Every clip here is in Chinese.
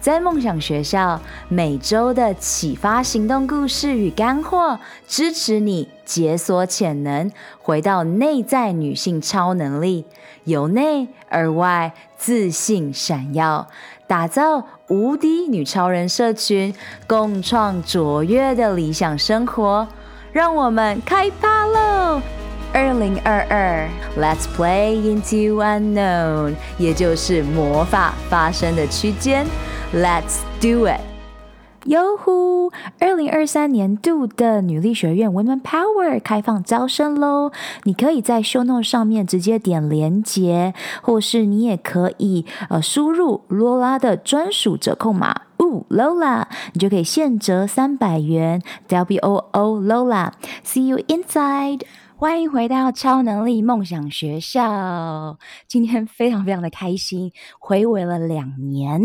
在梦想学校，每周的启发行动故事与干货，支持你解锁潜能，回到内在女性超能力，由内而外自信闪耀，打造无敌女超人社群，共创卓越的理想生活。让我们开趴喽！二零二二，Let's play into unknown，也就是魔法发生的区间。Let's do it！哟呼！二零二三年度的女力学院 Women Power 开放招生喽！你可以在 Show Note 上面直接点连结，或是你也可以呃输入罗拉的专属折扣码，呜 Lola，你就可以现折三百元，W O O Lola，See you inside！欢迎回到超能力梦想学校。今天非常非常的开心，回违了两年，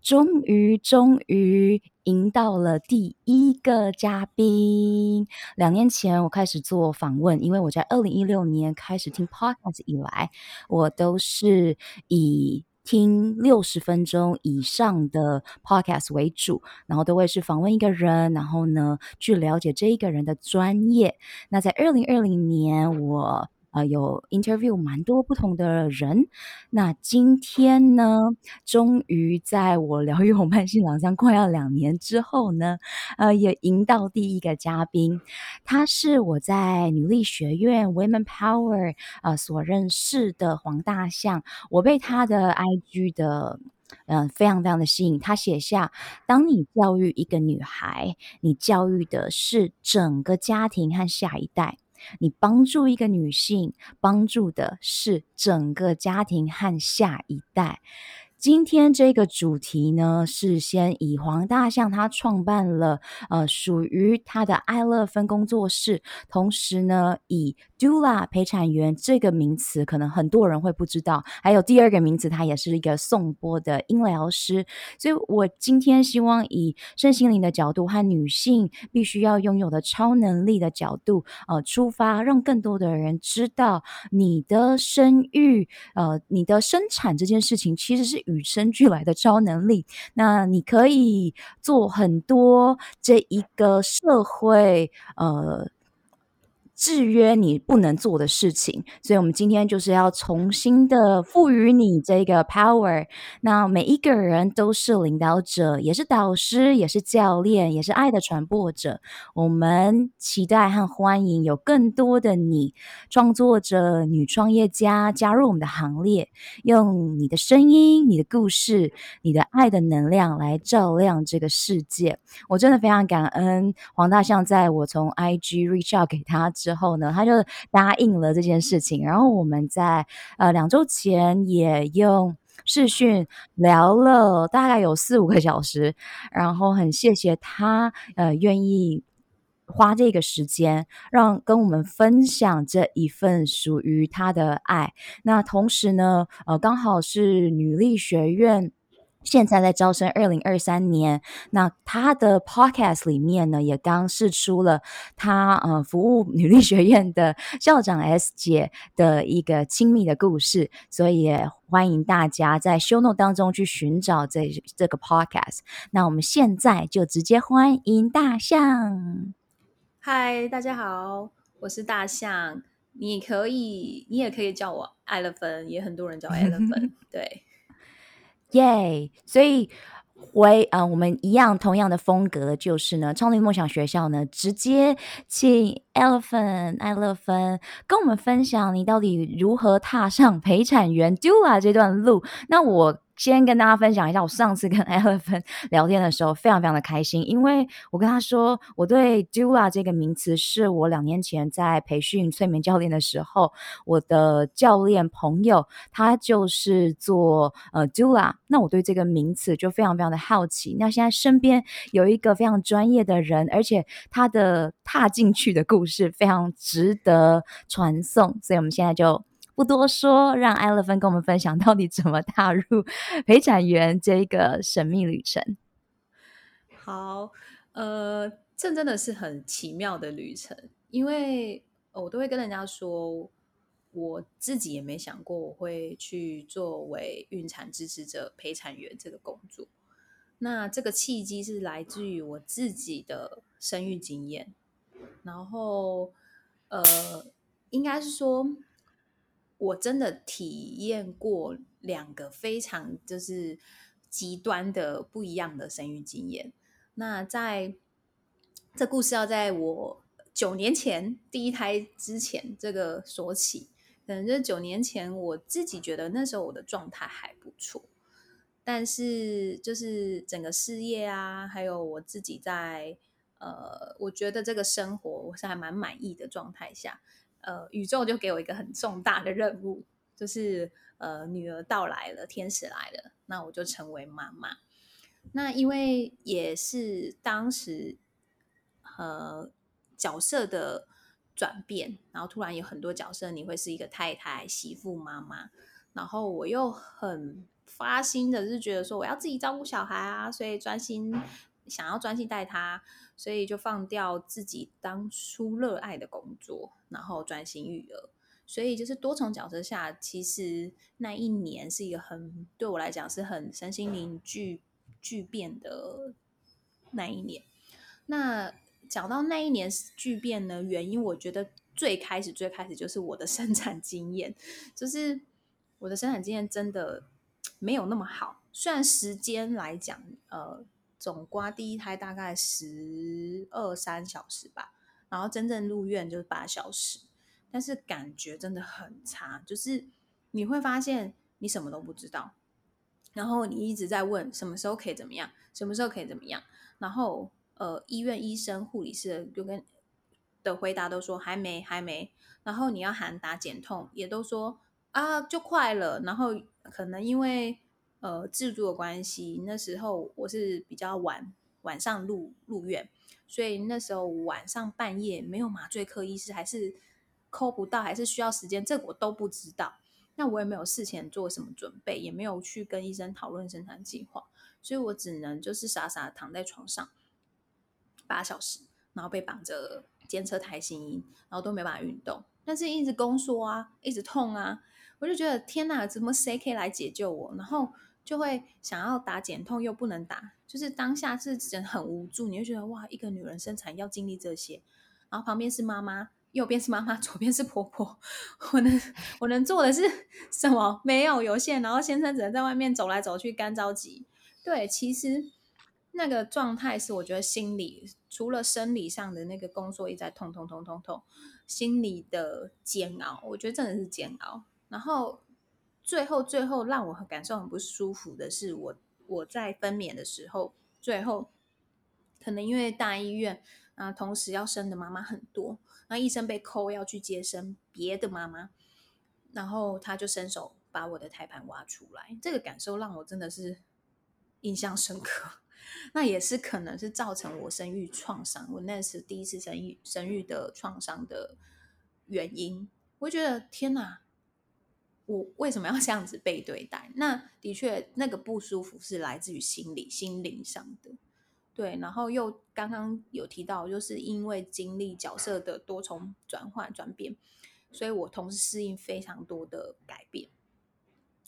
终于终于迎到了第一个嘉宾。两年前我开始做访问，因为我在二零一六年开始听 Podcast 以来，我都是以听六十分钟以上的 podcast 为主，然后都会是访问一个人，然后呢去了解这一个人的专业。那在二零二零年，我。呃，有 interview 蛮多不同的人。那今天呢，终于在我疗愈红斑性狼疮快要两年之后呢，呃，也迎到第一个嘉宾。他是我在女力学院 Women Power 呃所认识的黄大象。我被他的 IG 的嗯、非常非常的吸引。他写下：当你教育一个女孩，你教育的是整个家庭和下一代。你帮助一个女性，帮助的是整个家庭和下一代。今天这个主题呢，是先以黄大象他创办了呃属于他的爱乐芬工作室，同时呢以 Doula 陪产员这个名词，可能很多人会不知道。还有第二个名词，它也是一个颂钵的音疗师。所以我今天希望以身心灵的角度和女性必须要拥有的超能力的角度呃出发，让更多的人知道你的生育呃你的生产这件事情其实是。与生俱来的超能力，那你可以做很多这一个社会呃。制约你不能做的事情，所以我们今天就是要重新的赋予你这个 power。那每一个人都是领导者，也是导师，也是教练，也是爱的传播者。我们期待和欢迎有更多的你，创作者、女创业家加入我们的行列，用你的声音、你的故事、你的爱的能量来照亮这个世界。我真的非常感恩黄大象，在我从 IG reach out 给他之。之后呢，他就答应了这件事情。然后我们在呃两周前也用视讯聊了大概有四五个小时。然后很谢谢他呃愿意花这个时间，让跟我们分享这一份属于他的爱。那同时呢，呃刚好是女力学院。现在在招生，二零二三年。那他的 podcast 里面呢，也刚释出了他呃服务女力学院的校长 S 姐的一个亲密的故事，所以也欢迎大家在 show note 当中去寻找这这个 podcast。那我们现在就直接欢迎大象。嗨，大家好，我是大象。你可以，你也可以叫我艾乐芬，也很多人叫艾乐芬，对。耶所以回啊、我们一样同样的风格，就是呢，创立梦想学校呢，直接请 Elephant 爱乐芬跟我们分享你到底如何踏上陪产员 Dua 这段路。那我。先跟大家分享一下，我上次跟艾乐芬聊天的时候，非常非常的开心，因为我跟他说，我对 Dula 这个名词是我两年前在培训催眠教练的时候，我的教练朋友他就是做呃 Dula，那我对这个名词就非常非常的好奇。那现在身边有一个非常专业的人，而且他的踏进去的故事非常值得传颂，所以我们现在就。不多说，让艾乐芬跟我们分享到底怎么踏入陪产员这个神秘旅程。好，呃，这真的是很奇妙的旅程，因为我都会跟人家说，我自己也没想过我会去作为孕产支持者陪产员这个工作。那这个契机是来自于我自己的生育经验，然后，呃，应该是说，我真的体验过两个非常就是极端的不一样的生育经验。那在这故事要在我九年前第一胎之前这个说起，可能就是九年前我自己觉得那时候我的状态还不错。但是，就是整个事业啊，还有我自己在呃，我觉得这个生活我是还蛮满意的状态下，呃，宇宙就给我一个很重大的任务，就是呃，女儿到来了，天使来了，那我就成为妈妈。那因为也是当时呃角色的转变，然后突然有很多角色，你会是一个太太、媳妇、妈妈，然后我又很。发心的是觉得说我要自己照顾小孩啊，所以专心想要专心带他，所以就放掉自己当初热爱的工作，然后专心育儿。所以就是多重角色下，其实那一年是一个很对我来讲是很身心灵巨巨变的那一年。那讲到那一年巨变呢，原因我觉得最开始最开始就是我的生产经验，就是我的生产经验真的。没有那么好，虽然时间来讲，呃，总刮第一胎大概十二三小时吧，然后真正入院就是八小时，但是感觉真的很差，就是你会发现你什么都不知道，然后你一直在问什么时候可以怎么样，什么时候可以怎么样，然后呃，医院医生、护理师就跟的回答都说还没还没，然后你要喊打减痛，也都说啊就快了，然后。可能因为呃制度的关系，那时候我是比较晚晚上入入院，所以那时候晚上半夜没有麻醉科医师，还是抠不到，还是需要时间，这个我都不知道。那我也没有事前做什么准备，也没有去跟医生讨论生产计划，所以我只能就是傻傻躺在床上八小时，然后被绑着监测胎心音，然后都没办法运动，但是一直宫缩啊，一直痛啊。我就觉得天哪，怎么谁可以来解救我？然后就会想要打减痛，又不能打，就是当下是真很无助。你会觉得哇，一个女人生产要经历这些，然后旁边是妈妈，右边是妈妈，左边是婆婆，我能我能做的是什么？没有，有限。然后先生只能在外面走来走去，干着急。对，其实那个状态是我觉得心理除了生理上的那个宫缩一直在痛痛痛痛痛，心理的煎熬，我觉得真的是煎熬。然后最后最后让我感受很不舒服的是我，我在分娩的时候，最后可能因为大医院啊，同时要生的妈妈很多，那医生被扣要去接生别的妈妈，然后他就伸手把我的胎盘挖出来，这个感受让我真的是印象深刻。那也是可能是造成我生育创伤，我那是第一次生育生育的创伤的原因。我觉得天哪！我为什么要这样子被对待？那的确，那个不舒服是来自于心理、心灵上的。对，然后又刚刚有提到，就是因为经历角色的多重转换、转变，所以我同时适应非常多的改变。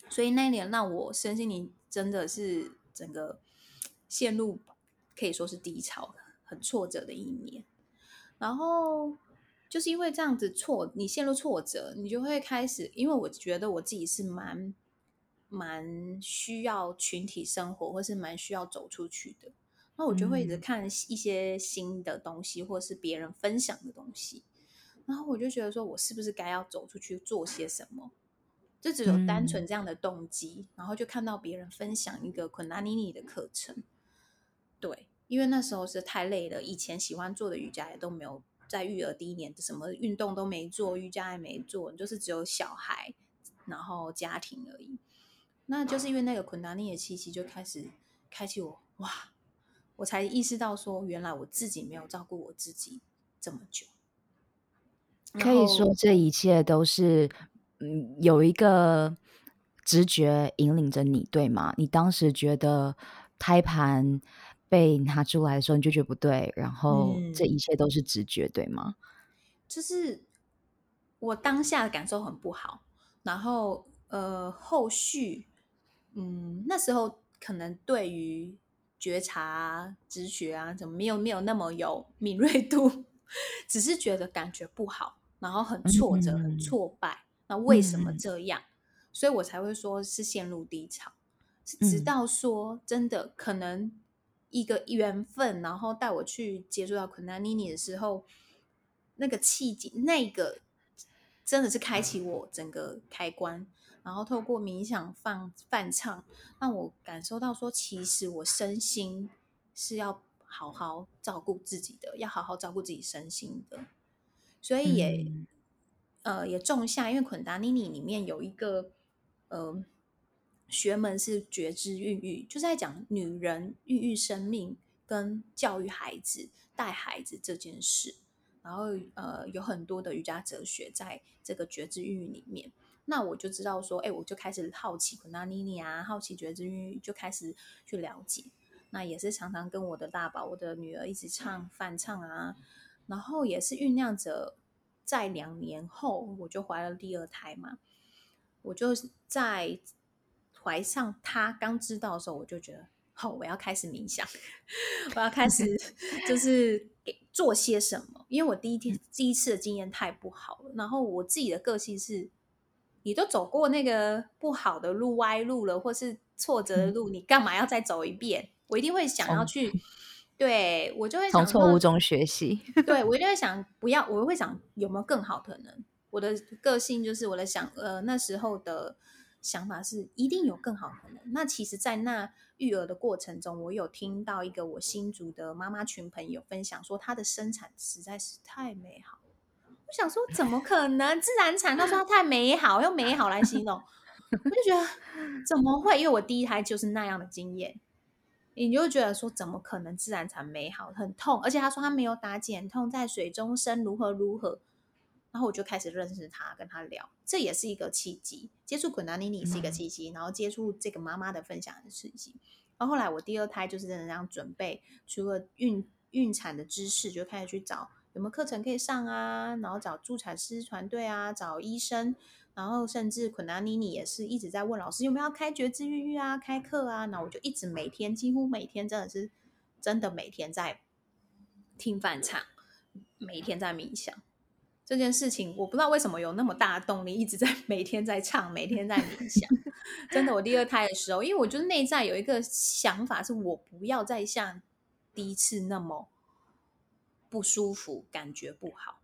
所以那一年让我身心灵真的是整个陷入可以说是低潮、很挫折的一年。然后。就是因为这样子挫，你陷入挫折，你就会开始。因为我觉得我自己是蛮蛮需要群体生活，或是蛮需要走出去的。那我就会一直看一些新的东西，或是别人分享的东西。然后我就觉得说，我是不是该要走出去做些什么？就只有单纯这样的动机。然后就看到别人分享一个昆达尼尼的课程。对，因为那时候是太累了，以前喜欢做的瑜伽也都没有。在育儿第一年，什么运动都没做，瑜伽也没做，就是只有小孩，然后家庭而已。那就是因为那个昆达尼的气息就开始开启我，哇！我才意识到说，原来我自己没有照顾我自己这么久。可以说，这一切都是嗯，有一个直觉引领着你，对吗？你当时觉得胎盘被拿出来的时候，你就觉得不对，然后这一切都是直觉，对吗？就是我当下的感受很不好，然后呃，后续嗯，那时候可能对于觉察、直觉啊，怎么没有没有那么有敏锐度，只是觉得感觉不好，然后很挫折、嗯、很挫败。那为什么这样？嗯、所以我才会说是陷入低潮，是直到说真的可能一个缘分，然后带我去接触到昆达尼尼的时候，那个契机，那个真的是开启我整个开关，然后透过冥想放泛唱，让我感受到说，其实我身心是要好好照顾自己的，要好好照顾自己身心的，所以也。嗯呃，也种下，因为昆达尼尼里面有一个呃学门是觉知孕育，就是在讲女人孕育生命跟教育孩子、带孩子这件事。然后呃，有很多的瑜伽哲学在这个觉知孕育里面。那我就知道说，哎，我就开始好奇昆达尼尼啊，好奇觉知孕育，就开始去了解。那也是常常跟我的大宝、我的女儿一直唱翻唱啊，然后也是酝酿着。在两年后，我就怀了第二胎嘛。我就在怀上他刚知道的时候，我就觉得，好，我要开始冥想，我要开始 就是给做些什么。因为我第一天第一次的经验太不好了，然后我自己的个性是，你都走过那个不好的路、歪路了，或是挫折的路，你干嘛要再走一遍？我一定会想要去。对，我就会从错误中学习。对，我一定会想，不要，我会想有没有更好可能。我的个性就是我的想，呃，那时候的想法是一定有更好可能。那其实，在那育儿的过程中，我有听到一个我新竹的妈妈群朋友分享说，她的生产实在是太美好。我想说，怎么可能自然产？她说她太美好，用美好来形容，我就觉得怎么会？因为我第一胎就是那样的经验。你就觉得说，怎么可能自然产美好？很痛，而且他说他没有打减痛，在水中生如何如何。然后我就开始认识他，跟他聊，这也是一个契机。接触昆达尼尼是一个契机，嗯、然后接触这个妈妈的分享的契机。然后后来我第二胎就是真的这样准备，除了孕孕产的知识，就开始去找有没有课程可以上啊，然后找助产师团队啊，找医生。然后甚至昆达尼尼也是一直在问老师有没有要开觉知孕育啊，开课啊。那我就一直每天几乎每天真的是真的每天在听梵唱，每天在冥想这件事情。我不知道为什么有那么大的动力，一直在每天在唱，每天在冥想。真的，我第二胎的时候，因为我觉得内在有一个想法，是我不要再像第一次那么不舒服，感觉不好。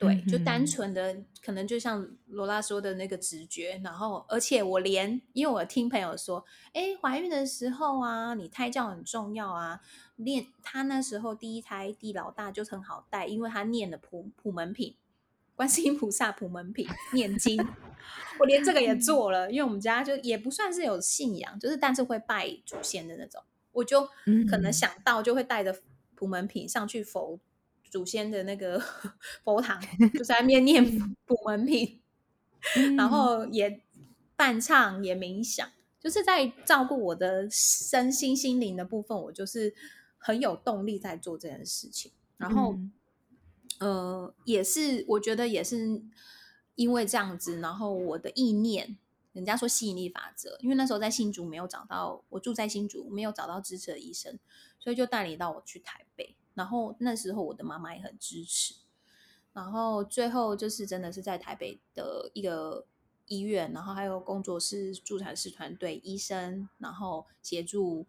对，就单纯的可能就像罗拉说的那个直觉，然后而且我连，因为我听朋友说，哎，怀孕的时候啊，你胎教很重要啊。念他那时候第一胎地老大就很好带，因为他念了普普门品，观世音菩萨普门品念经，我连这个也做了，因为我们家就也不算是有信仰，就是但是会拜祖先的那种，我就可能想到就会带着普门品上去佛。祖先的那个 佛堂，就在那边念普门品，然后也伴唱，也冥想，就是在照顾我的身心心灵的部分。我就是很有动力在做这件事情。然后，嗯、呃，也是我觉得也是因为这样子，然后我的意念，人家说吸引力法则，因为那时候在新竹没有找到，我住在新竹没有找到支持的医生，所以就带领到我去台北。然后那时候我的妈妈也很支持，然后最后就是真的是在台北的一个医院，然后还有工作室、助产士团队、医生，然后协助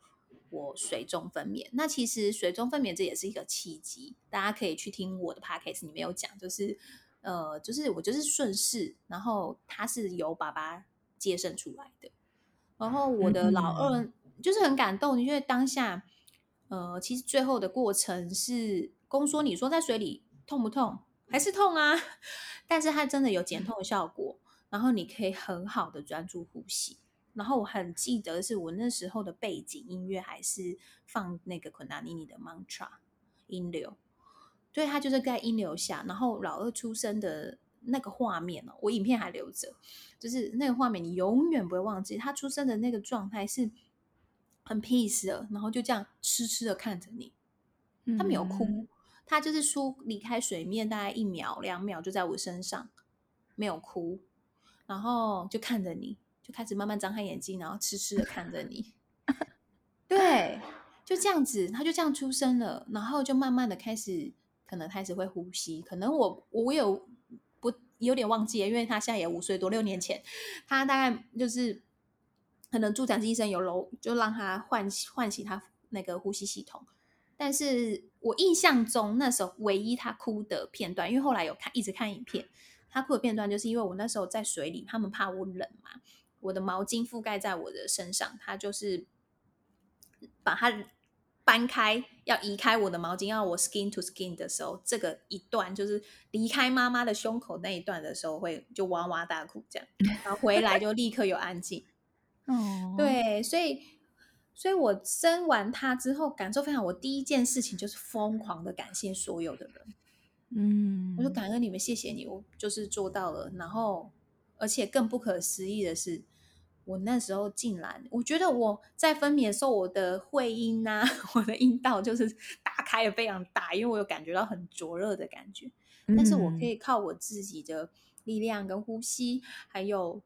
我水中分娩。那其实水中分娩这也是一个契机，大家可以去听我的 podcast 里面有讲，就是呃，就是我就是顺势，然后他是由爸爸接生出来的，然后我的老二就是很感动，因为当下。呃，其实最后的过程是宫缩，你说在水里痛不痛？还是痛啊？但是它真的有减痛的效果，然后你可以很好的专注呼吸。然后我很记得是我那时候的背景音乐还是放那个昆达尼尼的 mantra 音流，对，它就是在音流下。然后老二出生的那个画面哦，我影片还留着，就是那个画面你永远不会忘记。他出生的那个状态是很 peace 的，然后就这样痴痴的看着你，他没有哭，嗯、他就是出离开水面大概一秒两秒就在我身上，没有哭，然后就看着你，就开始慢慢张开眼睛，然后痴痴的看着你，对。就这样子，他就这样出生了，然后就慢慢的开始，可能开始会呼吸。可能我我有不有点忘记，因为他现在也五岁多，六年前他大概就是可能助产士医生有楼，就让他唤唤醒他那个呼吸系统。但是我印象中那时候唯一他哭的片段，因为后来有看一直看影片，他哭的片段就是因为我那时候在水里，他们怕我冷嘛，我的毛巾覆盖在我的身上，他就是把他。搬开要移开我的毛巾，要我 skin to skin 的时候，这个一段就是离开妈妈的胸口那一段的时候，会就哇哇大哭这样，然后回来就立刻有安静。哦，对，所以，所以我生完他之后感受非常，我第一件事情就是疯狂的感谢所有的人。嗯，我就感恩你们，谢谢你，我就是做到了。然后，而且更不可思议的是。我那时候竟然，我觉得我在分娩的时候，我的会阴呐，我的阴道就是打开的非常大，因为我有感觉到很灼热的感觉。但是我可以靠我自己的力量跟呼吸，还有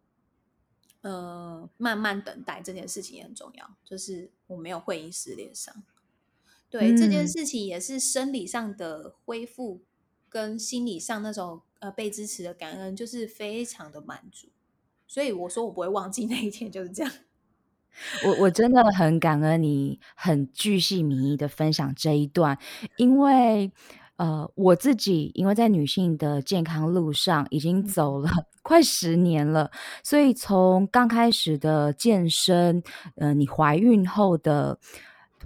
呃慢慢等待，这件事情也很重要。就是我没有会阴撕裂伤，对、嗯、这件事情也是生理上的恢复，跟心理上那种呃被支持的感恩，就是非常的满足。所以我说我不会忘记那一天，就是这样。我我真的很感恩你很巨细靡遗的分享这一段，因为呃我自己因为在女性的健康路上已经走了快十年了，所以从刚开始的健身，呃，你怀孕后的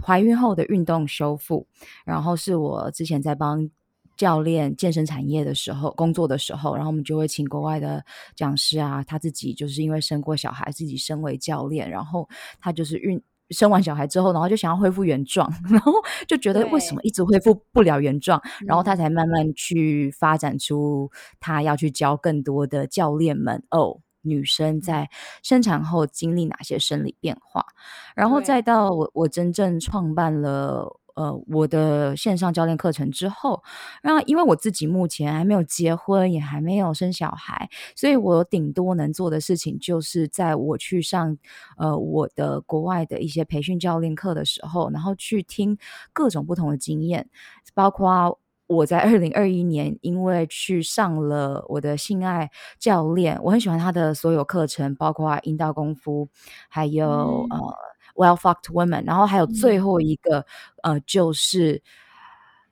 怀孕后的运动修复，然后是我之前在帮。教练健身产业的时候工作的时候，然后我们就会请国外的讲师啊，他自己就是因为生过小孩，自己身为教练，然后他就是运生完小孩之后，然后就想要恢复原状，然后就觉得为什么一直恢复不了原状，然后他才慢慢去发展出他要去教更多的教练们哦，女生在生产后经历哪些生理变化，然后再到我我真正创办了。呃，我的线上教练课程之后，那因为我自己目前还没有结婚，也还没有生小孩，所以我顶多能做的事情，就是在我去上呃我的国外的一些培训教练课的时候，然后去听各种不同的经验，包括我在二零二一年，因为去上了我的性爱教练，我很喜欢他的所有课程，包括阴道功夫，还有、嗯、呃。Well fucked women，然后还有最后一个，嗯、呃，就是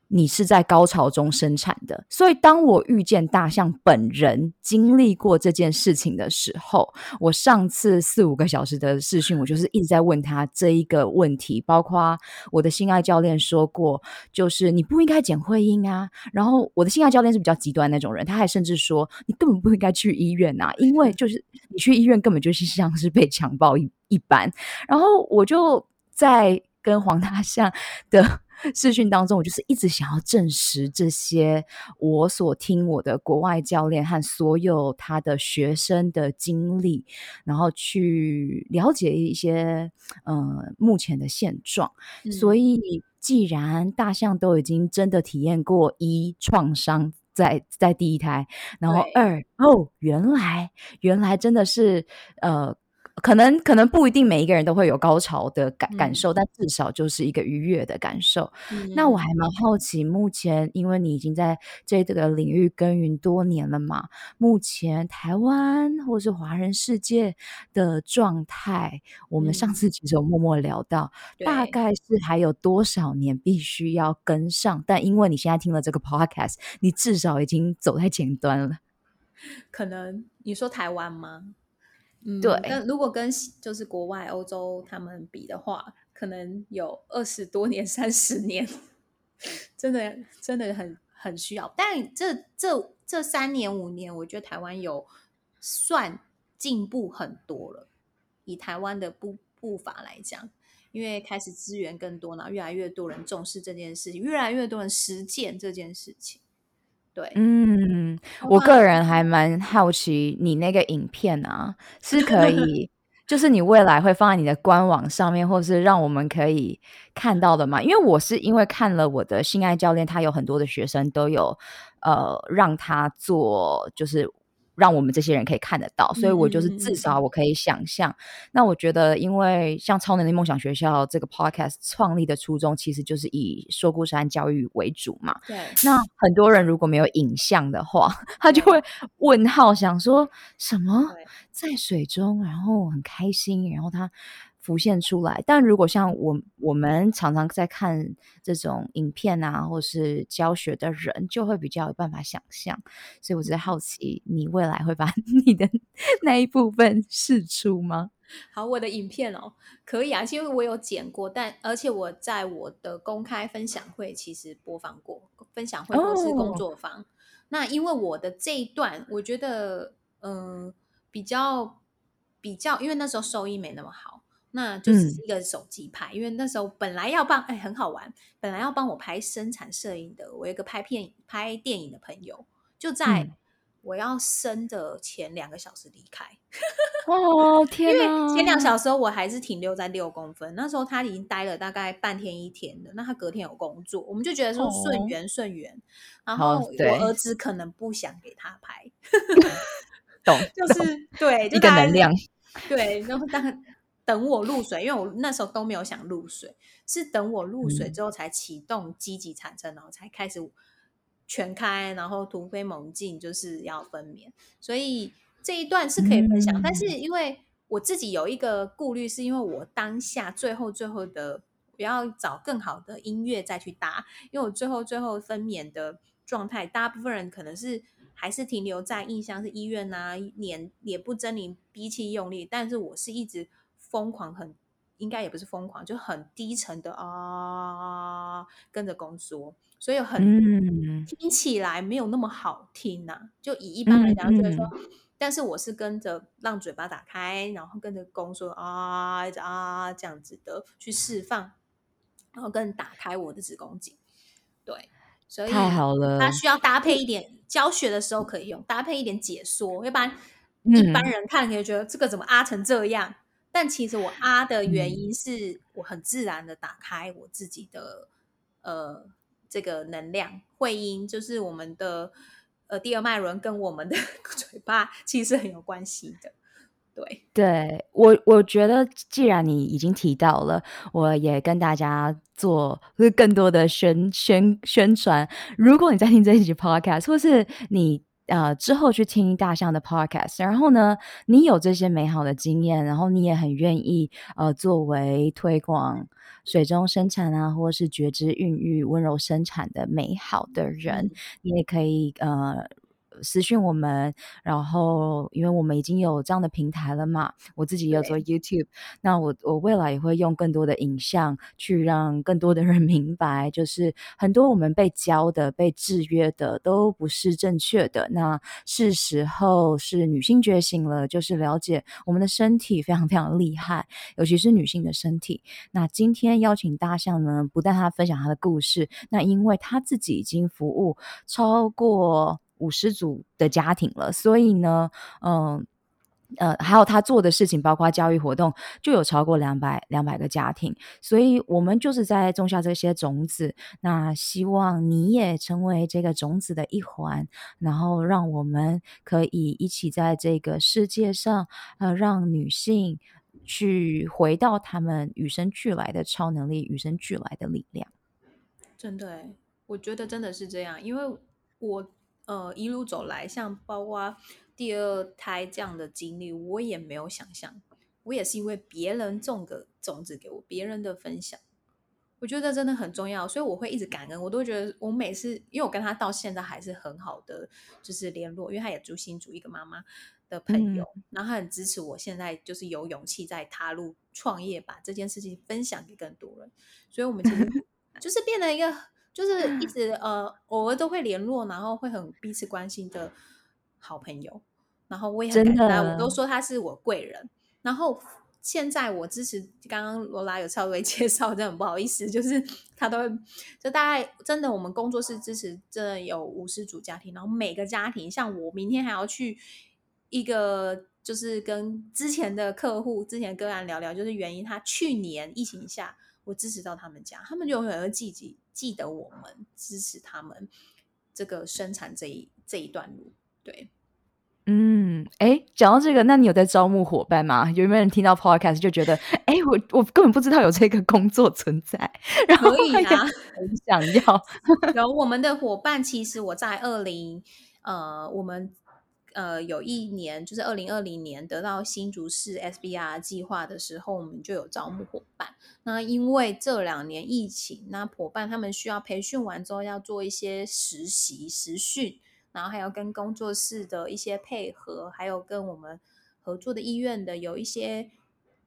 你是在高潮中生产的。所以当我遇见大象本人，经历过这件事情的时候，我上次四五个小时的视讯，我就是一直在问他这一个问题。包括我的性爱教练说过，就是你不应该剪会阴啊。然后我的性爱教练是比较极端那种人，他还甚至说你根本不应该去医院啊，因为就是你去医院根本就是像是被强暴一。一般，然后我就在跟黄大象的视讯当中，我就是一直想要证实这些我所听我的国外教练和所有他的学生的经历，然后去了解一些呃目前的现状。嗯。所以，既然大象都已经真的体验过一创伤在在第一胎，然后二哦，原来原来真的是呃。可能可能不一定每一个人都会有高潮的感感受，嗯，但至少就是一个愉悦的感受。嗯，那我还蛮好奇，目前因为你已经在这这个领域耕耘多年了嘛，目前台湾或是华人世界的状态，我们上次其实有默默聊到，嗯，大概是还有多少年必须要跟上？但因为你现在听了这个 podcast，你至少已经走在前端了。可能你说台湾吗？嗯，对。那如果跟就是国外欧洲他们比的话，可能有二十多年、三十年，真的真的很很需要。但这这这三年五年，我觉得台湾有算进步很多了。以台湾的步步伐来讲，因为开始资源更多，然后越来越多人重视这件事情，越来越多人实践这件事情。对，嗯，我个人还蛮好奇，你那个影片啊，是可以，就是你未来会放在你的官网上面，或是让我们可以看到的吗？因为我是因为看了我的性爱教练，他有很多的学生都有，呃，让他做，就是。让我们这些人可以看得到，所以我就是至少我可以想象。嗯、那我觉得，因为像超能力梦想学校这个 podcast 创立的初衷，其实就是以说故事和教育为主嘛。对。那很多人如果没有影像的话，他就会问号，想说什么在水中，然后很开心，然后他。浮现出来，但如果像我我们常常在看这种影片啊，或是教学的人，就会比较有办法想象。所以我只是好奇，你未来会把 你的那一部分试出吗？好，我的影片哦，可以啊，因为我有剪过，但而且我在我的公开分享会其实播放过，分享会或是工作坊。Oh. 那因为我的这一段，我觉得嗯、呃，比较比较，因为那时候收益没那么好。那就只是一个手机拍，嗯，因为那时候本来要帮，哎，很好玩，本来要帮我拍生产摄影的，我有一个拍片、拍电影的朋友，就在我要生的前两个小时离开。哦 天哪！因为前两小时我还是停留在六公分，那时候他已经待了大概半天一天的，那他隔天有工作，我们就觉得说顺缘顺缘，然后我儿子可能不想给他拍，懂？就是对，就一个能量，对，然后当。等我入水，因为我那时候都没有想入水，是等我入水之后才启动积极产生，然后才开始全开，然后突飞猛进，就是要分娩。所以这一段是可以分享，但是因为我自己有一个顾虑，是因为我当下最后最后的我要找更好的音乐再去搭，因为我最后最后分娩的状态，大部分人可能是还是停留在印象是医院啊，脸脸部狰獰，憋气用力，但是我是一直。疯狂很，应该也不是疯狂，就很低沉的啊，跟着宫缩，所以很、嗯、听起来没有那么好听呐、啊。就以一般来讲，觉得说、但是我是跟着让嘴巴打开，然后跟着宫缩啊，啊这样子的去释放，然后跟打开我的子宫颈。对，所以太好了，它需要搭配一点教学的时候可以用，搭配一点解说，要不然一般人看可以觉得这个怎么啊成这样。但其实我啊的原因是我很自然的打开我自己的、嗯、呃这个能量会阴，就是我们的呃第二脉轮跟我们的 嘴巴其实很有关系的。对，对我我觉得既然你已经提到了，我也跟大家做更多的宣宣宣传。如果你在听这一集 podcast，或是你。呃，之后去听大象的 podcast，然后呢，你有这些美好的经验，然后你也很愿意呃，作为推广水中生产啊，或是觉知孕育、温柔生产的美好的人，嗯、你也可以呃。私讯我们，然后因为我们已经有这样的平台了嘛，我自己也有做 YouTube，那我我未来也会用更多的影像去让更多的人 明白，就是很多我们被教的、被制约的都不是正确的。那是时候是女性觉醒了，就是了解我们的身体非常非常厉害，尤其是女性的身体。那今天邀请大象呢，不但他分享他的故事，那因为他自己已经服务超过。五十组的家庭了，所以呢，嗯呃，还有他做的事情，包括教育活动，就有超过两百两百个家庭，所以我们就是在种下这些种子。那希望你也成为这个种子的一环，然后让我们可以一起在这个世界上，呃，让女性去回到她们与生俱来的超能力，与生俱来的力量。真的，我觉得真的是这样，因为我。呃，一路走来，像包括第二胎这样的经历，我也没有想象。我也是因为别人种个种子给我，别人的分享，我觉得真的很重要，所以我会一直感恩。我都觉得我每次，因为我跟他到现在还是很好的，就是联络，因为他也住新竹一个妈妈的朋友，嗯，然后他很支持我，现在就是有勇气在踏入创业，把这件事情分享给更多人。所以，我们其实 就是变了一个。就是一直呃，偶尔都会联络，然后会很彼此关心的好朋友。然后我也很感恩，我都说他是我贵人。然后现在我支持，刚刚罗拉有稍微 介绍，真的很不好意思，就是他都会，就大概真的我们工作室支持，真的有五十组家庭，然后每个家庭，像我明天还要去一个，就是跟之前的客户、之前的个案聊聊，就是原因，他去年疫情下，我支持到他们家，他们就永远会记记记得我们支持他们这个生产这一这一段路，对。嗯，哎，讲到这个，那你有在招募伙伴吗？有没有人听到 podcast 就觉得，哎，我我根本不知道有这个工作存在，然后可以啊，很想要。然后我们的伙伴，其实我在二零呃，我们呃有一年就是二零二零年得到新竹市 SBR 计划的时候，我们就有招募伙伴。那因为这两年疫情，那伙伴他们需要培训完之后要做一些实习实训。然后还要跟工作室的一些配合，还有跟我们合作的医院的有一些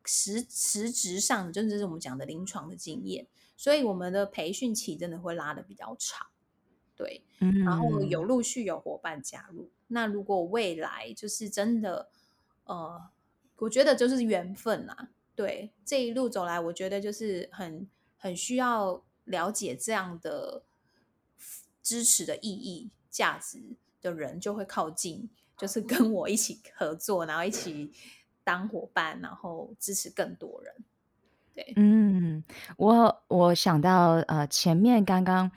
实实质上，真的是我们讲的临床的经验，所以我们的培训期真的会拉的比较长，对，然后有陆续有伙伴加入。嗯、那如果未来就是真的，呃，我觉得就是缘分啊，对，这一路走来，我觉得就是很很需要了解这样的支持的意义。价值的人就会靠近，就是跟我一起合作，然后一起当伙伴，然后支持更多人。对，嗯，我我想到呃，前面刚刚。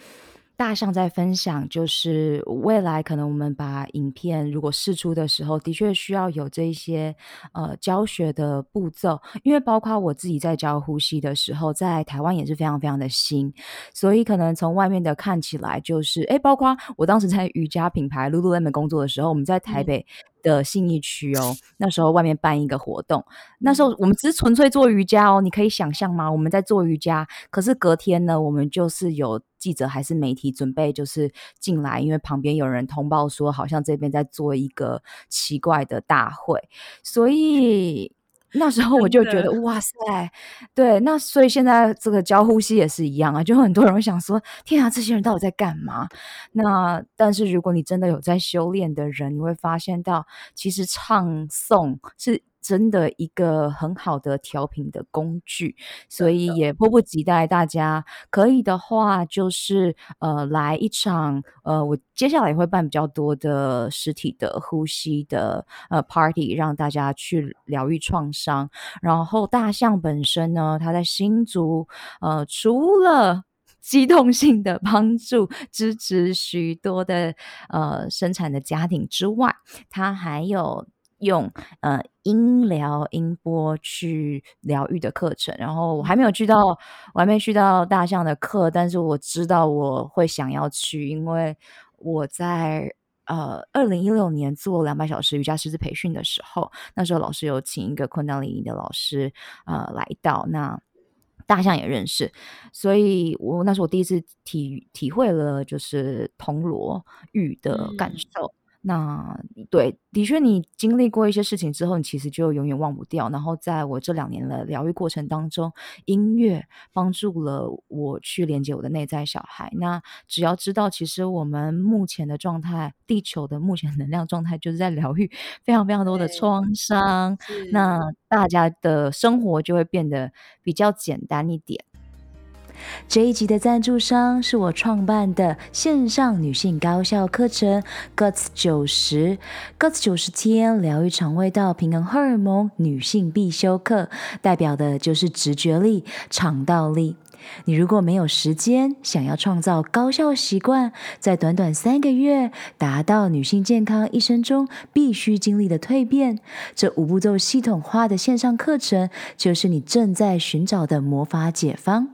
大象在分享，就是未来可能我们把影片如果试出的时候，的确需要有这一些呃教学的步骤，因为包括我自己在教呼吸的时候，在台湾也是非常非常的新，所以可能从外面的看起来就是，诶，包括我当时在瑜伽品牌 Lululemon 工作的时候，我们在台北。嗯的信义区哦，那时候外面办一个活动，那时候我们只是纯粹做瑜伽哦，你可以想象吗？我们在做瑜伽，可是隔天呢，我们就是有记者还是媒体准备就是进来，因为旁边有人通报说，好像这边在做一个奇怪的大会，所以。那时候我就觉得哇塞，对，那所以现在这个教呼吸也是一样啊，就很多人会想说，天啊，这些人到底在干嘛？那但是如果你真的有在修炼的人，你会发现到，其实唱诵是。真的一个很好的调频的工具，所以也迫不及待，大家可以的话，就是呃来一场呃，我接下来也会办比较多的实体的呼吸的呃 party，让大家去疗愈创伤。然后大象本身呢，它在新竹呃，除了机动性的帮助支持许多的呃生产的家庭之外，它还有。用呃音疗音波去疗愈的课程，然后我还没有去到，我还没去到大象的课，但是我知道我会想要去，因为我在呃二零一六年做两百小时瑜伽师资培训的时候，那时候老师有请一个昆达里尼的老师呃来到，那大象也认识，所以我那是我第一次体体会了就是铜锣浴的感受。嗯那对，的确，你经历过一些事情之后，你其实就永远忘不掉。然后，在我这两年的疗愈过程当中，音乐帮助了我去连接我的内在小孩。那只要知道，其实我们目前的状态，地球的目前能量状态，就是在疗愈非常非常多的创伤。那大家的生活就会变得比较简单一点。这一集的赞助商是我创办的线上女性高效课程 Guts 九十 Guts 九十天疗愈肠胃道平衡荷尔蒙女性必修课，代表的就是直觉力、肠道力。你如果没有时间，想要创造高效习惯，在短短三个月达到女性健康一生中必须经历的蜕变，这五步骤系统化的线上课程，就是你正在寻找的魔法解方。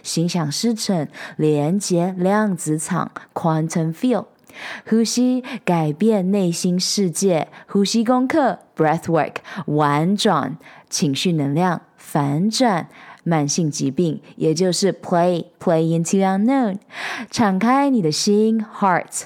心想事成、连接量子场 （quantum field）、呼吸改变内心世界、呼吸功课 （breathwork）、玩转情绪能量反转。慢性疾病，也就是 play play into unknown，敞开你的心 heart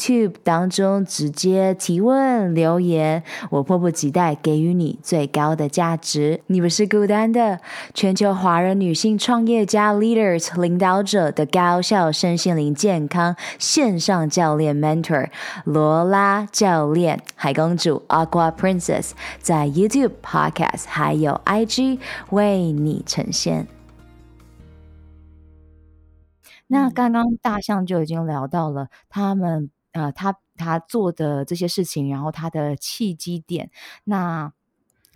YouTube 当中直接提问留言，我迫不及待给予你最高的价值。你不是孤单的，全球华人女性创业家 Leaders 领导者的高效身心灵健康线上教练 Mentor 罗拉教练海公主 Aqua Princess 在 YouTube Podcast 还有 IG 为你呈现。那刚刚大象就已经聊到了他们。呃，他他做的这些事情，然后他的契机点，那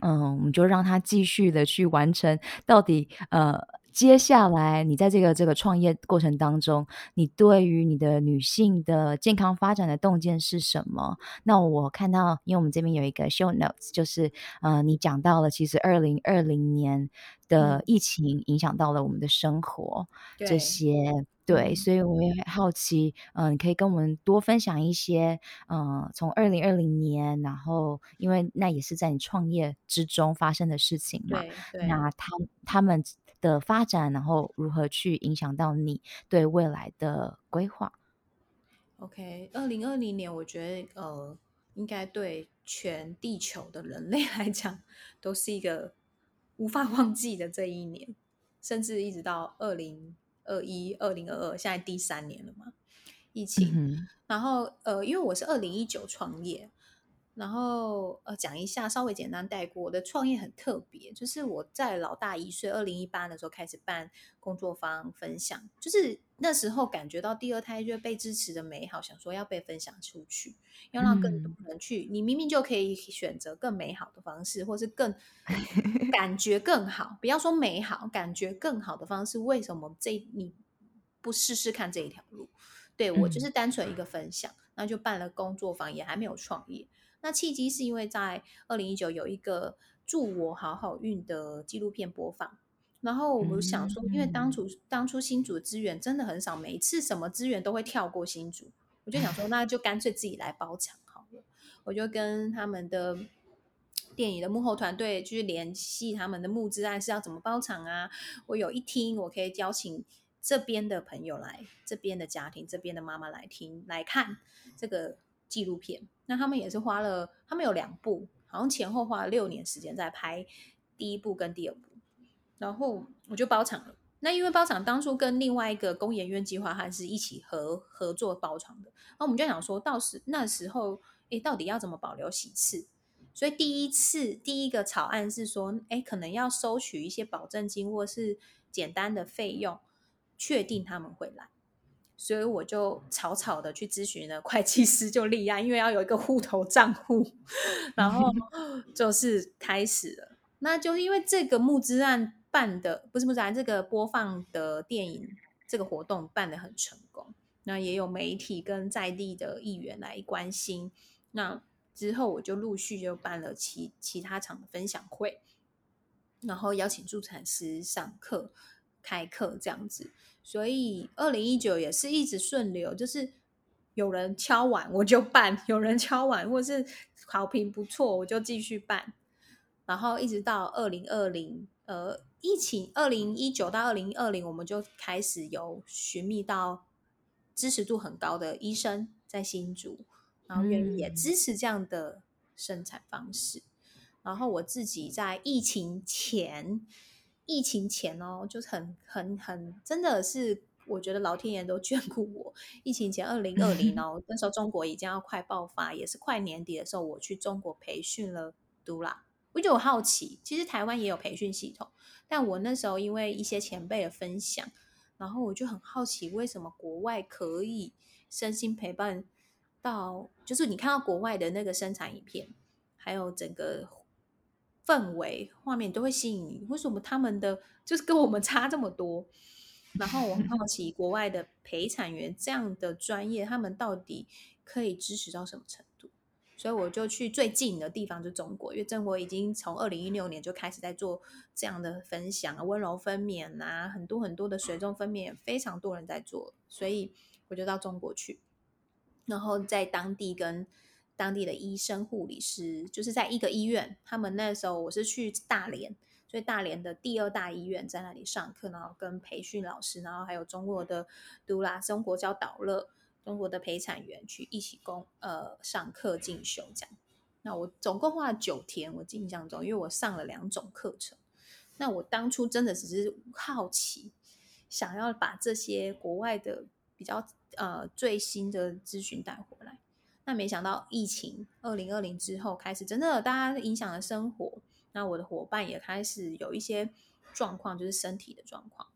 嗯，我们就让他继续的去完成。到底呃，接下来你在这个这个创业过程当中，你对于你的女性的健康发展的洞见是什么？那我看到，因为我们这边有一个 show notes，就是呃，你讲到了，其实二零二零年的疫情影响到了我们的生活，嗯、这些。对，所以我也很好奇，嗯、呃，你可以跟我们多分享一些，嗯、呃，从二零二零年，然后因为那也是在你创业之中发生的事情嘛，那他他们的发展，然后如何去影响到你对未来的规划？OK，二零二零年，我觉得呃，应该对全地球的人类 来讲，都是一个无法忘记的这一年，甚至一直到二零。二一二零二二，现在第三年了嘛，疫情。嗯、然后呃，因为我是二零一九创业，然后呃，讲一下，稍微简单带过。我的创业很特别，就是我在老大一岁，二零一八的时候开始办工作坊分享，就是那时候感觉到第二胎就被支持的美好，想说要被分享出去，要让更多人去。嗯、你明明就可以选择更美好的方式，或是更 感觉更好，不要说美好，感觉更好的方式，为什么这你不试试看这一条路？对，我就是单纯一个分享，嗯、那就办了工作坊，也还没有创业。那契机是因为在二零一九有一个祝我好好运的纪录片播放。然后我们想说，因为当初当初新竹的资源真的很少，每一次什么资源都会跳过新竹，我就想说，那就干脆自己来包场好了。我就跟他们的电影的幕后团队去联系他们的募资案是要怎么包场啊？我有一听，我可以邀请这边的朋友来，这边的家庭，这边的妈妈来听来看这个纪录片。那他们也是花了，他们有两部，好像前后花了六年时间在拍第一部跟第二部。然后我就包场了。那因为包场当初跟另外一个工研院计划还是一起合合作包场的。那我们就想说到时那时候，诶，到底要怎么保留席次？所以第一次第一个草案是说，诶，可能要收取一些保证金或是简单的费用，确定他们会来。所以我就草草的去咨询了会计师，就立案，因为要有一个户头账户，然后 就是开始了。那就是因为这个募资案。办的不是不是，这个播放的电影这个活动办得很成功，那也有媒体跟在地的议员来关心。那之后我就陆续就办了其其他场的分享会，然后邀请助产师上课、开课这样子。所以二零一九也是一直顺流，就是有人敲碗我就办，有人敲碗或是好评不错我就继续办，然后一直到二零二零，呃，疫情二零一九到二零二零，我们就开始有寻觅到支持度很高的医生在新竹，然后愿意也支持这样的生产方式。嗯、然后我自己在疫情前。疫情前哦，就是很很很，真的是我觉得老天爷都眷顾我。疫情前二零二零哦，那时候中国已经要快爆发，也是快年底的时候，我去中国培训了嘟啦。我就好奇，其实台湾也有培训系统，但我那时候因为一些前辈的分享，然后我就很好奇，为什么国外可以身心陪伴到，就是你看到国外的那个生产影片，还有整个。氛围、画面都会吸引你，为什么他们的就是跟我们差这么多？然后我很好奇，国外的陪产员这样的专业，他们到底可以支持到什么程度？所以我就去最近的地方，就中国，因为中国已经从二零一六年就开始在做这样的分享，温柔分娩啊，很多很多的水中分娩，非常多人在做，所以我就到中国去，然后在当地跟。当地的医生、护理师，就是在一个医院。他们那时候我是去大连，所以大连的第二大医院在那里上课，然后跟培训老师，然后还有中国的嘟啦、中国教导乐、中国的陪产员去一起工呃上课进修这样。那我总共花了九天，我印象中，因为我上了两种课程。那我当初真的只是好奇，想要把这些国外的比较呃最新的资讯带回来。那没想到疫情二零二零之后开始，真的大家影响了生活。那我的伙伴也开始有一些状况，就是身体的状况。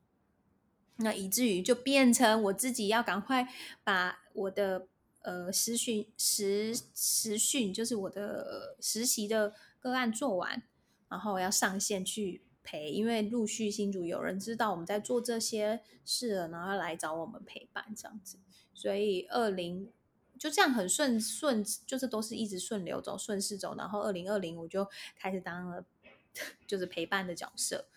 那以至于就变成我自己要赶快把我的呃实训实实训，就是我的实习的个案做完，然后要上线去陪，因为陆续新竹有人知道我们在做这些事了，然后来找我们陪伴这样子。所以二零。就这样很顺顺，就是都是一直顺流走，顺势走。然后二零二零我就开始当了，就是陪伴的角色，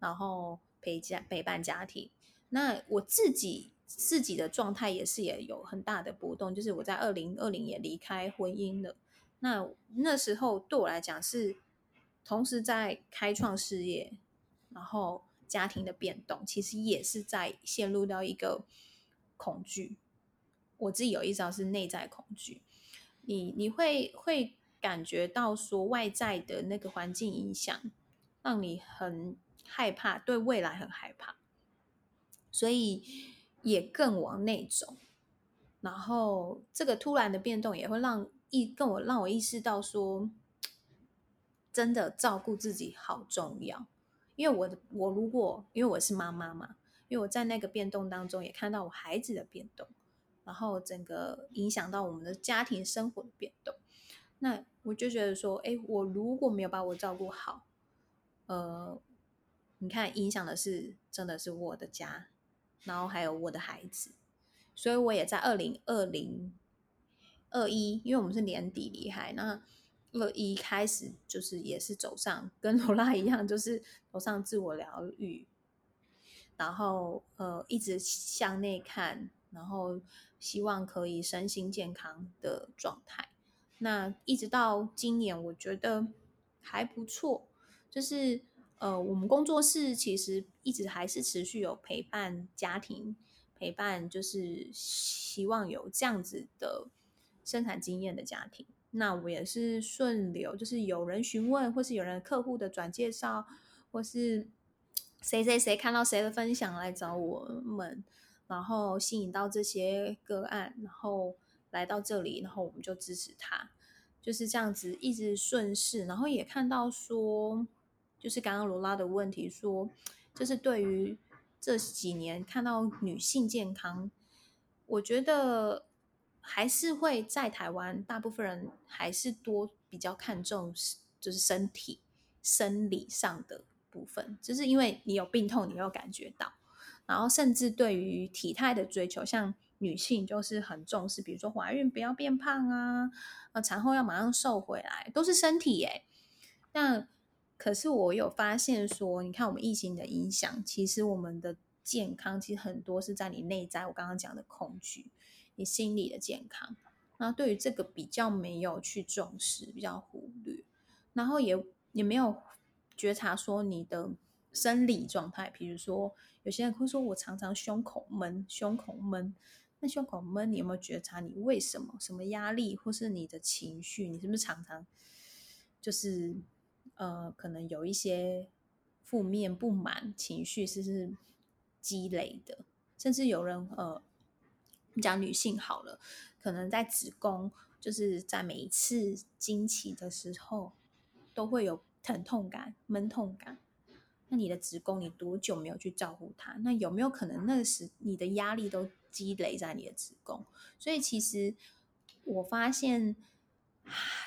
然后陪家陪伴家庭。那我自己自己的状态也是也有很大的波动，就是我在二零二零也离开婚姻了。那那时候对我来讲是同时在开创事业，然后家庭的变动，其实也是在陷入到一个恐惧。我自己有意识到是内在恐惧，你你会会感觉到说外在的那个环境影响，让你很害怕，对未来很害怕，所以也更往内走。然后这个突然的变动也会让意跟我让我意识到说，真的照顾自己好重要。因为我的我如果因为我是妈妈嘛，因为我在那个变动当中也看到我孩子的变动。然后整个影响到我们的家庭生活的变动，那我就觉得说，哎，我如果没有把我照顾好，呃，你看影响的是真的是我的家，然后还有我的孩子，所以我也在二零二零二一，因为我们是年底离开，那二一开始就是也是走上跟 罗拉一样，就是走上自我疗愈，然后呃一直向内看，然后。希望可以身心健康的状态，那一直到今年，我觉得还不错。就是呃，我们工作室其实一直还是持续有陪伴家庭，陪伴就是希望有这样子的生产经验的家庭。那我也是顺流，就是有人询问，或是有人客户的转介绍，或是谁谁谁看到谁的分享来找我们。然后吸引到这些个案，然后来到这里，然后我们就支持他，就是这样子一直顺势。然后也看到说，就是刚刚罗拉的问题说，就是对于这几年看到女性健康，我觉得还是会在台湾，大部分人还是多比较看重就是身体生理上的部分，就是因为你有病痛，你有感觉到。然后，甚至对于体态的追求，像女性就是很重视，比如说怀孕不要变胖啊，啊，产后要马上瘦回来，都是身体耶。那可是我有发现说，你看我们疫情的影响，其实我们的健康其实很多是在你内在，我刚刚讲的恐惧，你心理的健康。那对于这个比较没有去重视，比较忽略，然后也也没有觉察说你的生理状态，比如说有些人会说我常常胸口闷，胸口闷，那胸口闷你有没有觉察你为什么？什么压力或是你的情绪？你是不是常常就是呃可能有一些负面不满情绪，是是积累的？甚至有人呃讲女性好了。可能在子宫，就是在每一次经期的时候，都会有疼痛感、闷痛感。那你的职工，你多久没有去照顾他？那有没有可能那时你的压力都积累在你的职工？所以其实我发现，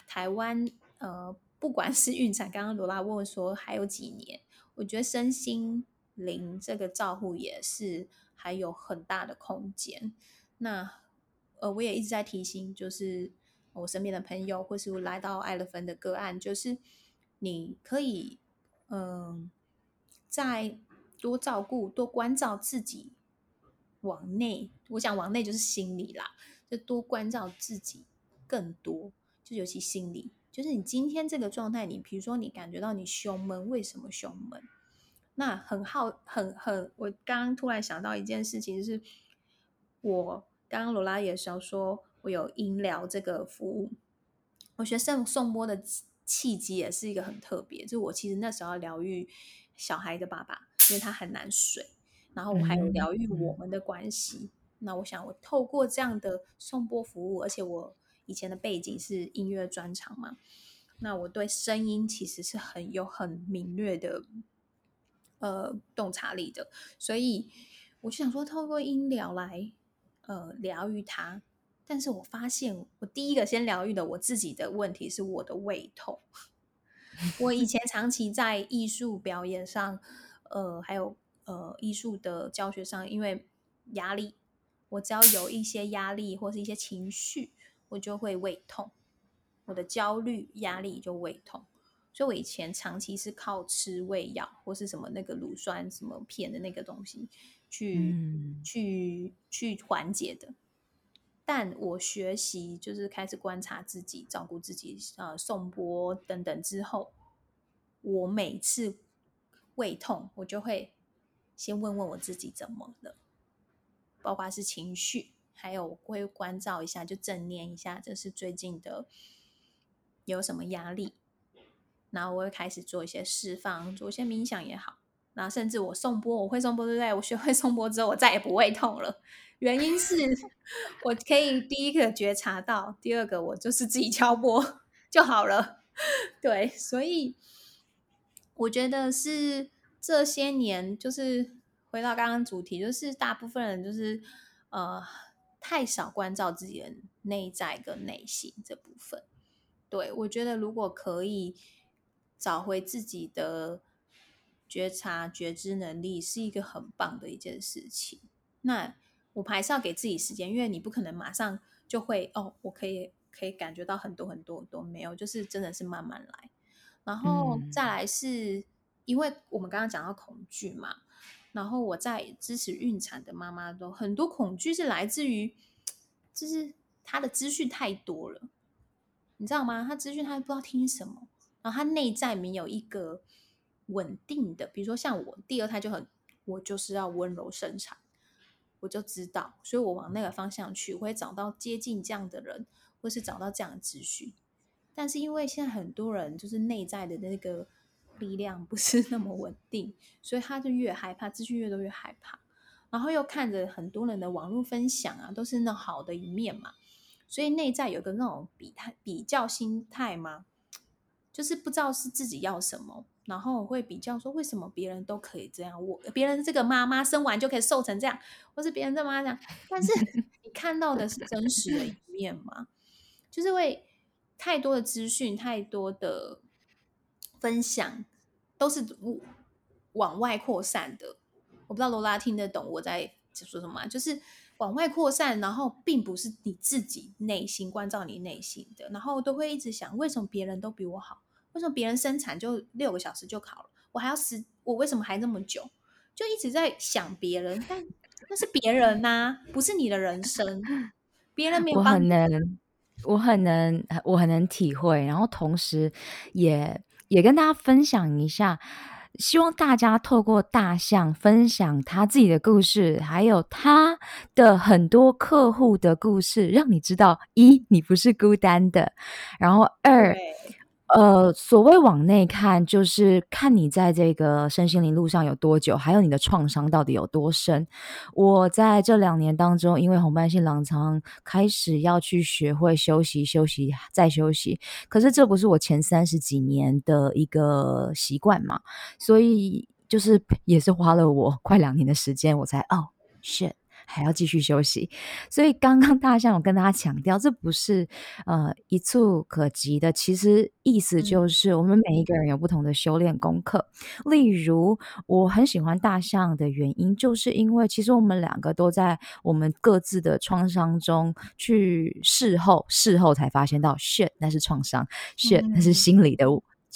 台湾呃，不管是孕产，刚刚罗拉问说还有几年，我觉得身心灵这个照顾也是还有很大的空间。那呃，我也一直在提醒，就是我身边的朋友，或是来到艾乐芬的个案，就是你可以，嗯、再多照顾、多关照自己，往内，我想往内就是心理啦，就多关照自己更多，就尤其心理，就是你今天这个状态，你比如说你感觉到你胸闷，为什么胸闷？那很好，很很，我刚刚突然想到一件事情，就是我。刚刚罗拉也是要说，我有音疗这个服务。我学送颂钵的契机也是一个很特别，就我其实那时候疗愈小孩的爸爸，因为他很难睡，然后我还有疗愈我们的关系。嗯、那我想，我透过这样的颂钵服务，而且我以前的背景是音乐专长嘛，那我对声音其实是很有很敏锐的呃洞察力的，所以我就想说，透过音疗来。呃，疗愈他，但是我发现，我第一个先疗愈的我自己的问题是我的胃痛。我以前长期在艺术表演上，呃，还有呃艺术的教学上，因为压力，我只要有一些压力或是一些情绪，我就会胃痛。我的焦虑、压力就胃痛，所以我以前长期是靠吃胃药或是什么那个乳酸什么片的那个东西。去、嗯、去去缓解的，但我学习就是开始观察自己、照顾自己，呃，颂钵等等之后，我每次胃痛，我就会先问问我自己怎么了，包括是情绪，还有我会关照一下，就正念一下，这是最近的有什么压力，然后我会开始做一些释放，做一些冥想也好。然后甚至我颂钵，我会颂钵，对不对？我学会颂钵之后，我再也不胃痛了。原因是我可以第一个觉察到，第二个我就是自己敲波就好了。对，所以我觉得是这些年，就是回到刚刚主题，就是大部分人就是呃太少关照自己的内在跟内心这部分。对，我觉得如果可以找回自己的。觉察、觉知能力是一个很棒的一件事情。那我们还是要给自己时间，因为你不可能马上就会哦，我可以可以感觉到很多很多都没有，就是真的是慢慢来。然后再来是，因为我们刚刚讲到恐惧嘛，然后我在支持孕产的妈妈都很多恐惧是来自于，就是她的资讯太多了，你知道吗？她资讯她不知道听什么，然后她内在没有一个。稳定的，比如说像我第二胎就很，我就是要温柔生产，我就知道，所以我往那个方向去，我会找到接近这样的人，或是找到这样的资讯。但是因为现在很多人就是内在的那个力量不是那么稳定，所以他就越害怕，资讯越多越害怕，然后又看着很多人的网络分享啊，都是那好的一面嘛，所以内在有个那种比态比较心态嘛，就是不知道是自己要什么。然后我会比较说，为什么别人都可以这样？我别人这个妈妈生完就可以瘦成这样，或是别人这妈妈这样？但是 你看到的是真实的一面吗？就是会太多的资讯，太多的分享，都是往外扩散的。我不知道罗拉听得懂我在说什么、啊，就是往外扩散，然后并不是你自己内心关照你内心的，然后都会一直想，为什么别人都比我好？为什么别人生产就六个小时就考了，我还要十，我为什么还那么久？就一直在想别人，但那是别人呐、啊，不是你的人生，别人没有。我很能，我很能，我很能体会，然后同时也也跟大家分享一下。希望大家透过大象分享他自己的故事，还有他的很多客户的故事，让你知道一，你不是孤单的，然后二。呃，所谓往内看，就是看你在这个身心灵路上有多久，还有你的创伤到底有多深。我在这两年当中，因为红斑性狼疮，开始要去学会休息、休息再休息。可是这不是我前三十几年的一个习惯嘛，所以就是 也是花了我快两年的时间，我才哦，shit。还要继续休息，所以刚刚大象有跟大家强调，这不是呃一蹴可及的。其实意思就是，我们每一个人有不同的修炼功课。嗯。例如，我很喜欢大象的原因，就是因为其实我们两个都在我们各自的创伤中去事后，事后才发现到，shit，那是创伤，shit，那是心理的。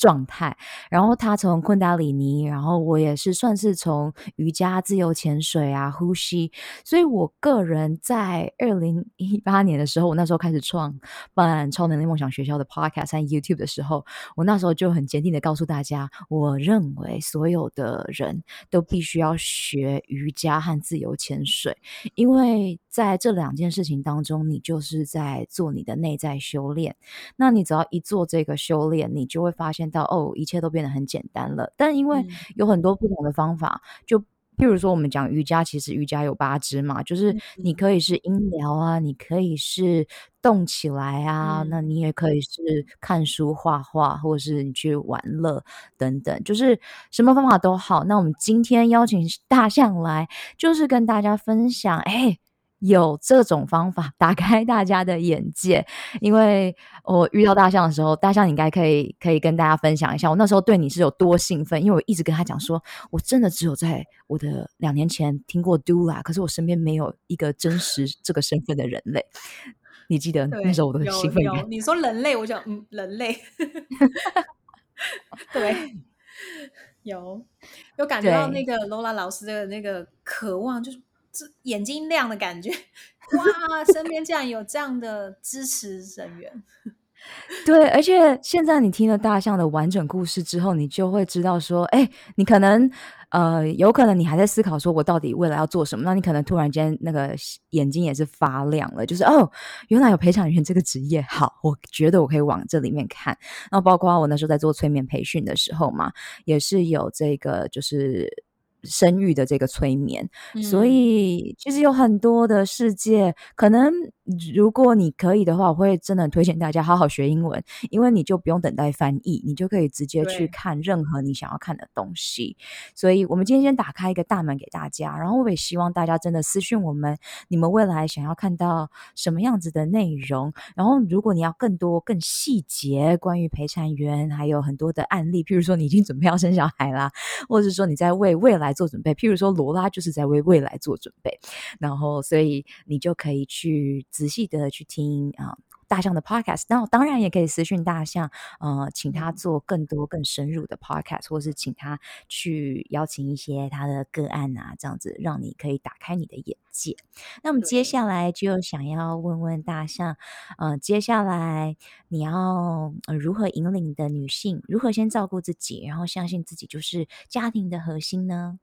状态，然后他从昆达里尼，然后我也是算是从瑜伽、自由潜水啊、呼吸，所以我个人在二零一八年的时候，我那时候开始创办超能力梦想学校的 Podcast 和 YouTube 的时候，我那时候就很坚定的告诉大家，我认为所有的人都必须要学瑜伽和自由潜水，因为在这两件事情当中，你就是在做你的内在修炼。那你只要一做这个修炼，你就会发现。到哦，一切都变得很简单了。但因为有很多不同的方法，嗯、就譬如说，我们讲瑜伽，其实瑜伽有八支嘛，就是你可以是音疗啊，你可以是动起来啊，嗯、那你也可以是看书、画画，或者是你去玩乐等等，就是什么方法都好。那我们今天邀请大象来，就是跟大家分享，哎。有这种方法打开大家的眼界，因为我遇到大象的时候，大象你应该可以可以跟大家分享一下，我那时候对你是有多兴奋，因为我一直跟他讲说，我真的只有在我的两年前听过 Doula，可是我身边没有一个真实 这个身份的人类。你记得那时候我的兴奋？有，你说人类，我讲嗯，人类。对，有有感觉到那个 Lola 老师的那个渴望，就是。眼睛亮的感觉，哇！身边竟然有这样的支持人员，对，而且现在你听了大象的完整故事之后，你就会知道说，哎，你可能呃，有可能你还在思考说，我到底未来要做什么？那你可能突然间那个眼睛也是发亮了，就是哦，原来有陪产员这个职业，好，我觉得我可以往这里面看。然后包括我那时候在做催眠培训的时候嘛，也是有这个就是。生育的这个催眠，嗯，所以其实有很多的世界可能。如果你可以的话，我会真的推荐大家好好学英文，因为你就不用等待翻译，你就可以直接去看任何你想要看的东西。所以，我们今天先打开一个大门给大家，然后我也希望大家真的私讯我们，你们未来想要看到什么样子的内容。然后，如果你要更多、更细节关于陪产员，还有很多的案例，譬如说你已经准备要生小孩啦，或者是说你在为未来做准备，譬如说罗拉就是在为未来做准备，然后所以你就可以去。仔细的去听啊，大象的 podcast，那我当然也可以私讯大象，呃，请他做更多更深入的 podcast，或是请他去邀请一些他的个案啊，这样子让你可以打开你的眼界。那我们接下来就想要问问大象，呃，接下来你要如何引领你的女性，如何先照顾自己，然后相信自己就是家庭的核心呢？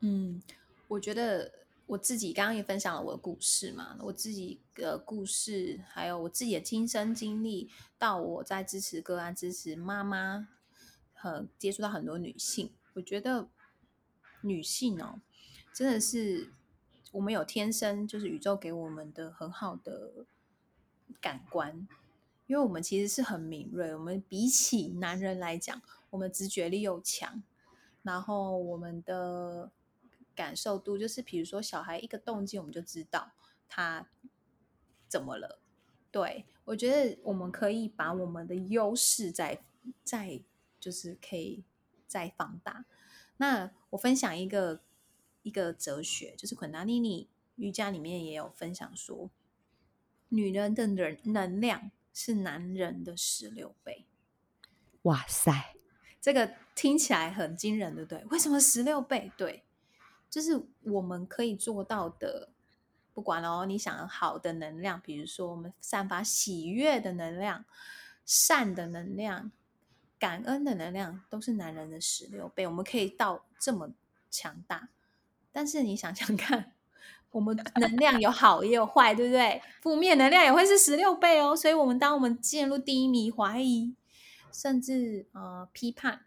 嗯，我觉得。我自己刚刚也分享了我的故事嘛，我自己的故事，还有我自己的亲身经历，到我在支持个案、支持妈妈和接触到很多女性，我觉得女性哦，真的是我们有天生就是宇宙给我们的很好的感官，因为我们其实是很敏锐，我们比起男人来讲，我们直觉力又强，然后我们的。感受度就是，比如说小孩一个动静，我们就知道他怎么了。对，我觉得我们可以把我们的优势再再就是可以再放大。那我分享一个一个哲学，就是昆达里尼瑜伽里面也有分享说，女人的能能量是男人的十六倍。哇塞，这个听起来很惊人，对不对？为什么十六倍？对，就是我们可以做到的。不管哦，你想要好的能量，比如说我们散发喜悦的能量、善的能量、感恩的能量，都是男人的十六倍。我们可以到这么强大，但是你想想看，我们能量有好也有坏，对不对？负面能量也会是十六倍哦。所以，我们当我们进入低迷、怀疑，甚至呃批判，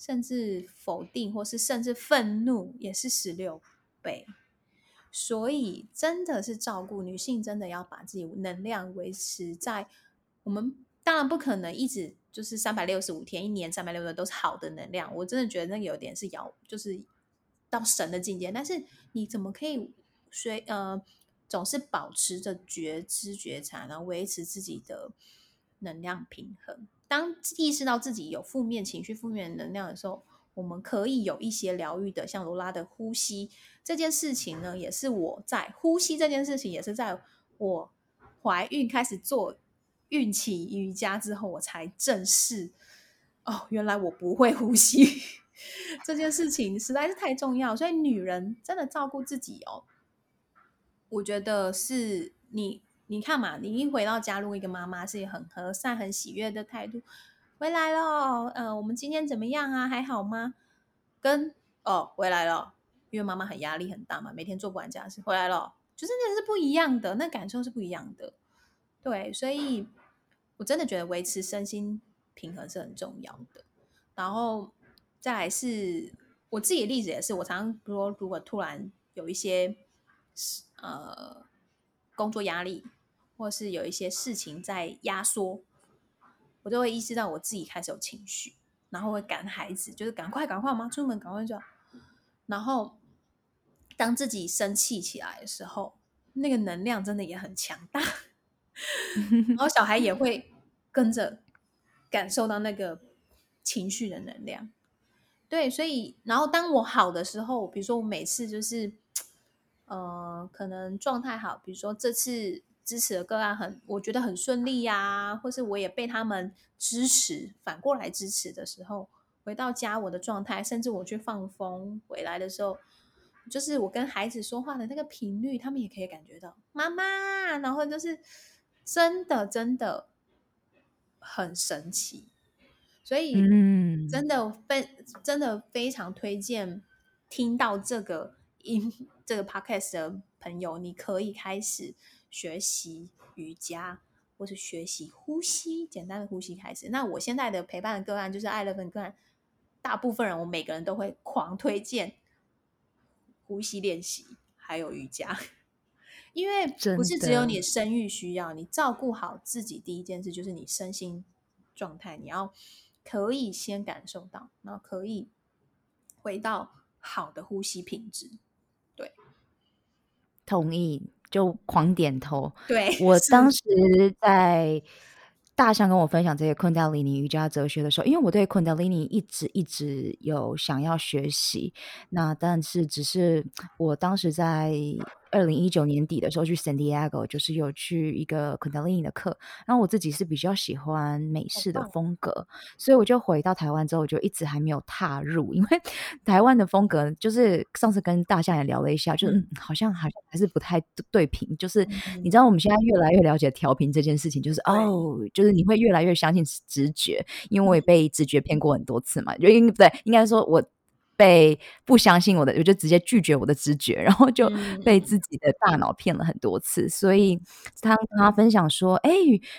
甚至否定，或是甚至愤怒，也是十六倍。所以，真的是照顾女性，真的要把自己能量维持在我们当然不可能一直就是三百六十五天，一年三百六十五都是好的能量。我真的觉得那个有点是遥，就是到神的境界。但是你怎么可以随呃总是保持着觉知觉察，然后维持自己的能量平衡？当意识到自己有负面情绪、负面能量的时候。我们可以有一些疗愈的，像罗拉的呼吸这件事情呢，也是我在呼吸这件事情，也是在我怀孕开始做孕期瑜伽之后，我才正视哦，原来我不会呼吸 这件事情实在是太重要。所以女人真的照顾自己哦，我觉得是你，你看嘛，你一回到家，如果一个妈妈是很和善、很喜悦的态度。回来了，呃，我们今天怎么样啊？还好吗？跟哦，回来了，因为妈妈很压力很大嘛，每天做不完家事，回来了，就真的是不一样的，那感受是不一样的。对，所以我真的觉得维持身心平衡是很重要的。然后再来是我自己的例子，也是我常常说，如果突然有一些呃工作压力，或是有一些事情在压缩。我就会意识到我自己开始有情绪，然后会赶孩子，就是赶快赶快，妈出门赶快就。然后当自己生气起来的时候，那个能量真的也很强大，然后小孩也会跟着感受到那个情绪的能量。对，所以然后当我好的时候，比如说我每次就是，呃，可能状态好，比如说这次。支持的个案很，我觉得很顺利呀、啊，或是我也被他们支持，反过来支持的时候，回到家我的状态，甚至我去放风回来的时候，就是我跟孩子说话的那个频率，他们也可以感觉到妈妈，然后就是真的真的很神奇，所以嗯，真的非真的非常推荐听到这个音这个 podcast 的朋友，你可以开始。学习瑜伽，或是学习呼吸，简单的呼吸开始。那我现在的陪伴的个案就是爱乐芬个案，大部分人我每个人都会狂推荐呼吸练习，还有瑜伽，因为不是只有你生育需要，你照顾好自己，第一件事就是你身心状态，你要可以先感受到，然后可以回到好的呼吸品质。对，同意。就狂点头。对，我当时在大象跟我分享这些昆达里尼瑜伽哲学的时候，因为我对昆达里尼一直一直有想要学习，那但是只是我当时在。二零一九年底的时候去 San Diego，就是有去一个 Kundalini 的课，然后我自己是比较喜欢美式的风格，所以我就回到台湾之后，我就一直还没有踏入，因为 台湾的风格就是上次跟大象也聊了一下，就是、嗯、好像还还是不太对频，就是你知道我们现在越来越了解调频这件事情，就是哦，就是你会越来越相信直觉，因为我也被直觉骗过很多次嘛，就应不对，应该说我。被不相信我的，我就直接拒绝我的直觉，然后就被自己的大脑骗了很多次。嗯、所以他跟他分享说：“哎，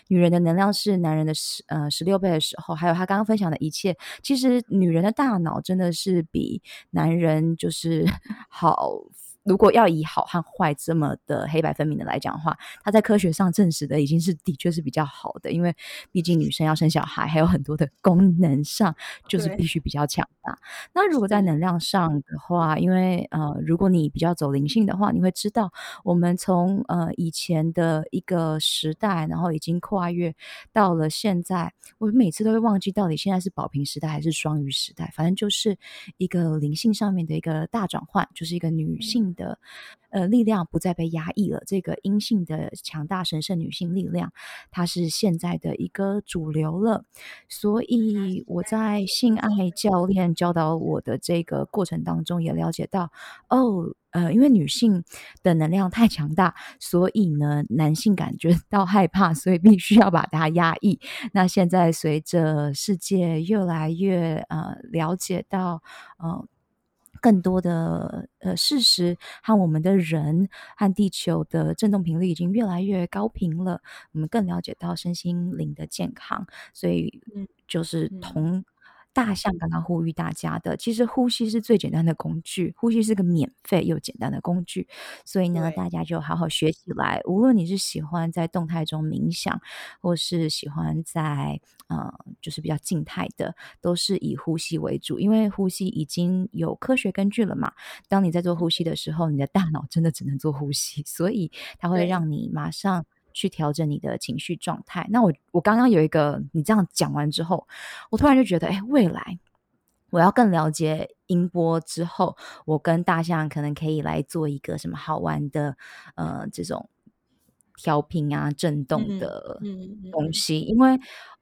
女人的能量是男人的十呃十六倍的时候，还有他刚刚分享的一切，其实女人的大脑真的是比男人就是 好。”如果要以好和坏这么的黑白分明的来讲的话，它在科学上证实的已经是的确是比较好的，因为毕竟女生要生小孩，还有很多的功能上就是必须比较强大。那如果在能量上的话，因为呃，如果你比较走灵性的话，你会知道我们从呃以前的一个时代，然后已经跨越到了现在，我每次都会忘记到底现在是宝瓶时代还是双鱼时代，反正就是一个灵性上面的一个大转换，就是一个女性。性的呃力量不再被压抑了。这个阴性的强大神圣女性力量，它是现在的一个主流了。所以我在性爱教练教导我的这个过程当中，也了解到哦。呃，因为女性的能量太强大，所以呢，男性感觉 到害怕，所以必须要把它压抑。那现在随着世界越来越呃了解到呃更多的呃事实和我们的人和地球的振动频率已经越来越高频了，我们更了解到身心灵的健康，所以就是同。嗯大象刚刚呼吁大家的，其实呼吸是最简单的工具，呼吸是个免费又简单的工具，所以呢，大家就好好学起来。无论你是喜欢在动态中冥想，或是喜欢在呃，就是比较静态的，都是以呼吸为主，因为呼吸已经有科学根据了嘛。当你在做呼吸的时候，你的大脑真的只能做呼吸，所以它会让你马上。去调整你的情绪状态。那我我刚刚有一个，你这样讲完之后，我突然就觉得，哎，未来我要更了解音波之后，我跟大象可能可以来做一个什么好玩的，呃，这种调频啊、震动的东西，嗯嗯嗯、因为。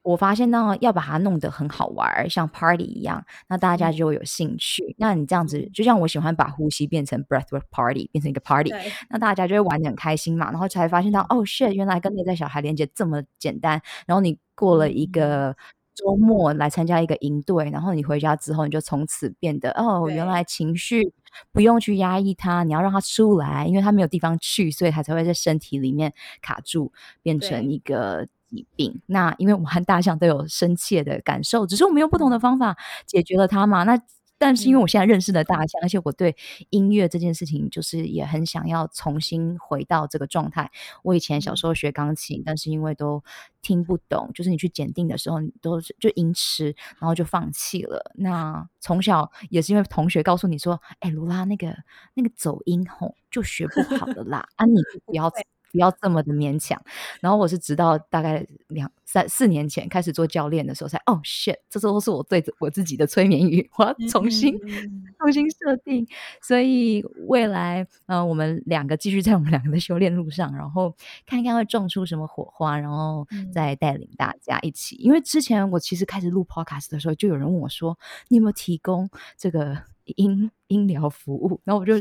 我发现呢，要把它弄得很好玩，像 party 一样，那大家就会有兴趣。嗯、那你这样子，就像我喜欢把呼吸变成 breathwork party，变成一个 party，那大家就会玩得很开心嘛。然后才发现到，哦，shit，原来跟内在小孩连接这么简单。然后你过了一个周末来参加一个营队，然后你回家之后，你就从此变得，哦，原来情绪不用去压抑它，你要让它出来，因为它没有地方去，所以它才会在身体里面卡住，变成一个。疾病，那因为我和大象都有深切的感受，只是我们用不同的方法解决了它嘛。那但是因为我现在认识了大象，而且我对音乐这件事情就是也很想要重新回到这个状态。我以前小时候学钢琴，但是因为都听不懂，就是你去检定的时候，你都就音痴，然后就放弃了。那从小也是因为同学告诉你说：“哎，罗拉，那个那个走音吼就学不好了啦，啊，你不要。” 不要这么的勉强。然后我是直到大概两三四年前开始做教练的时候才，才哦 shit，这都是我对我自己的催眠语，我要重新、嗯、重新设定。所以未来，嗯、呃，我们两个继续在我们两个的修炼路上，然后看看会撞出什么火花，然后再带领大家一起。嗯、因为之前我其实开始录 podcast 的时候，就有人问我说：“你有没有提供这个？”音音疗服务，然后我就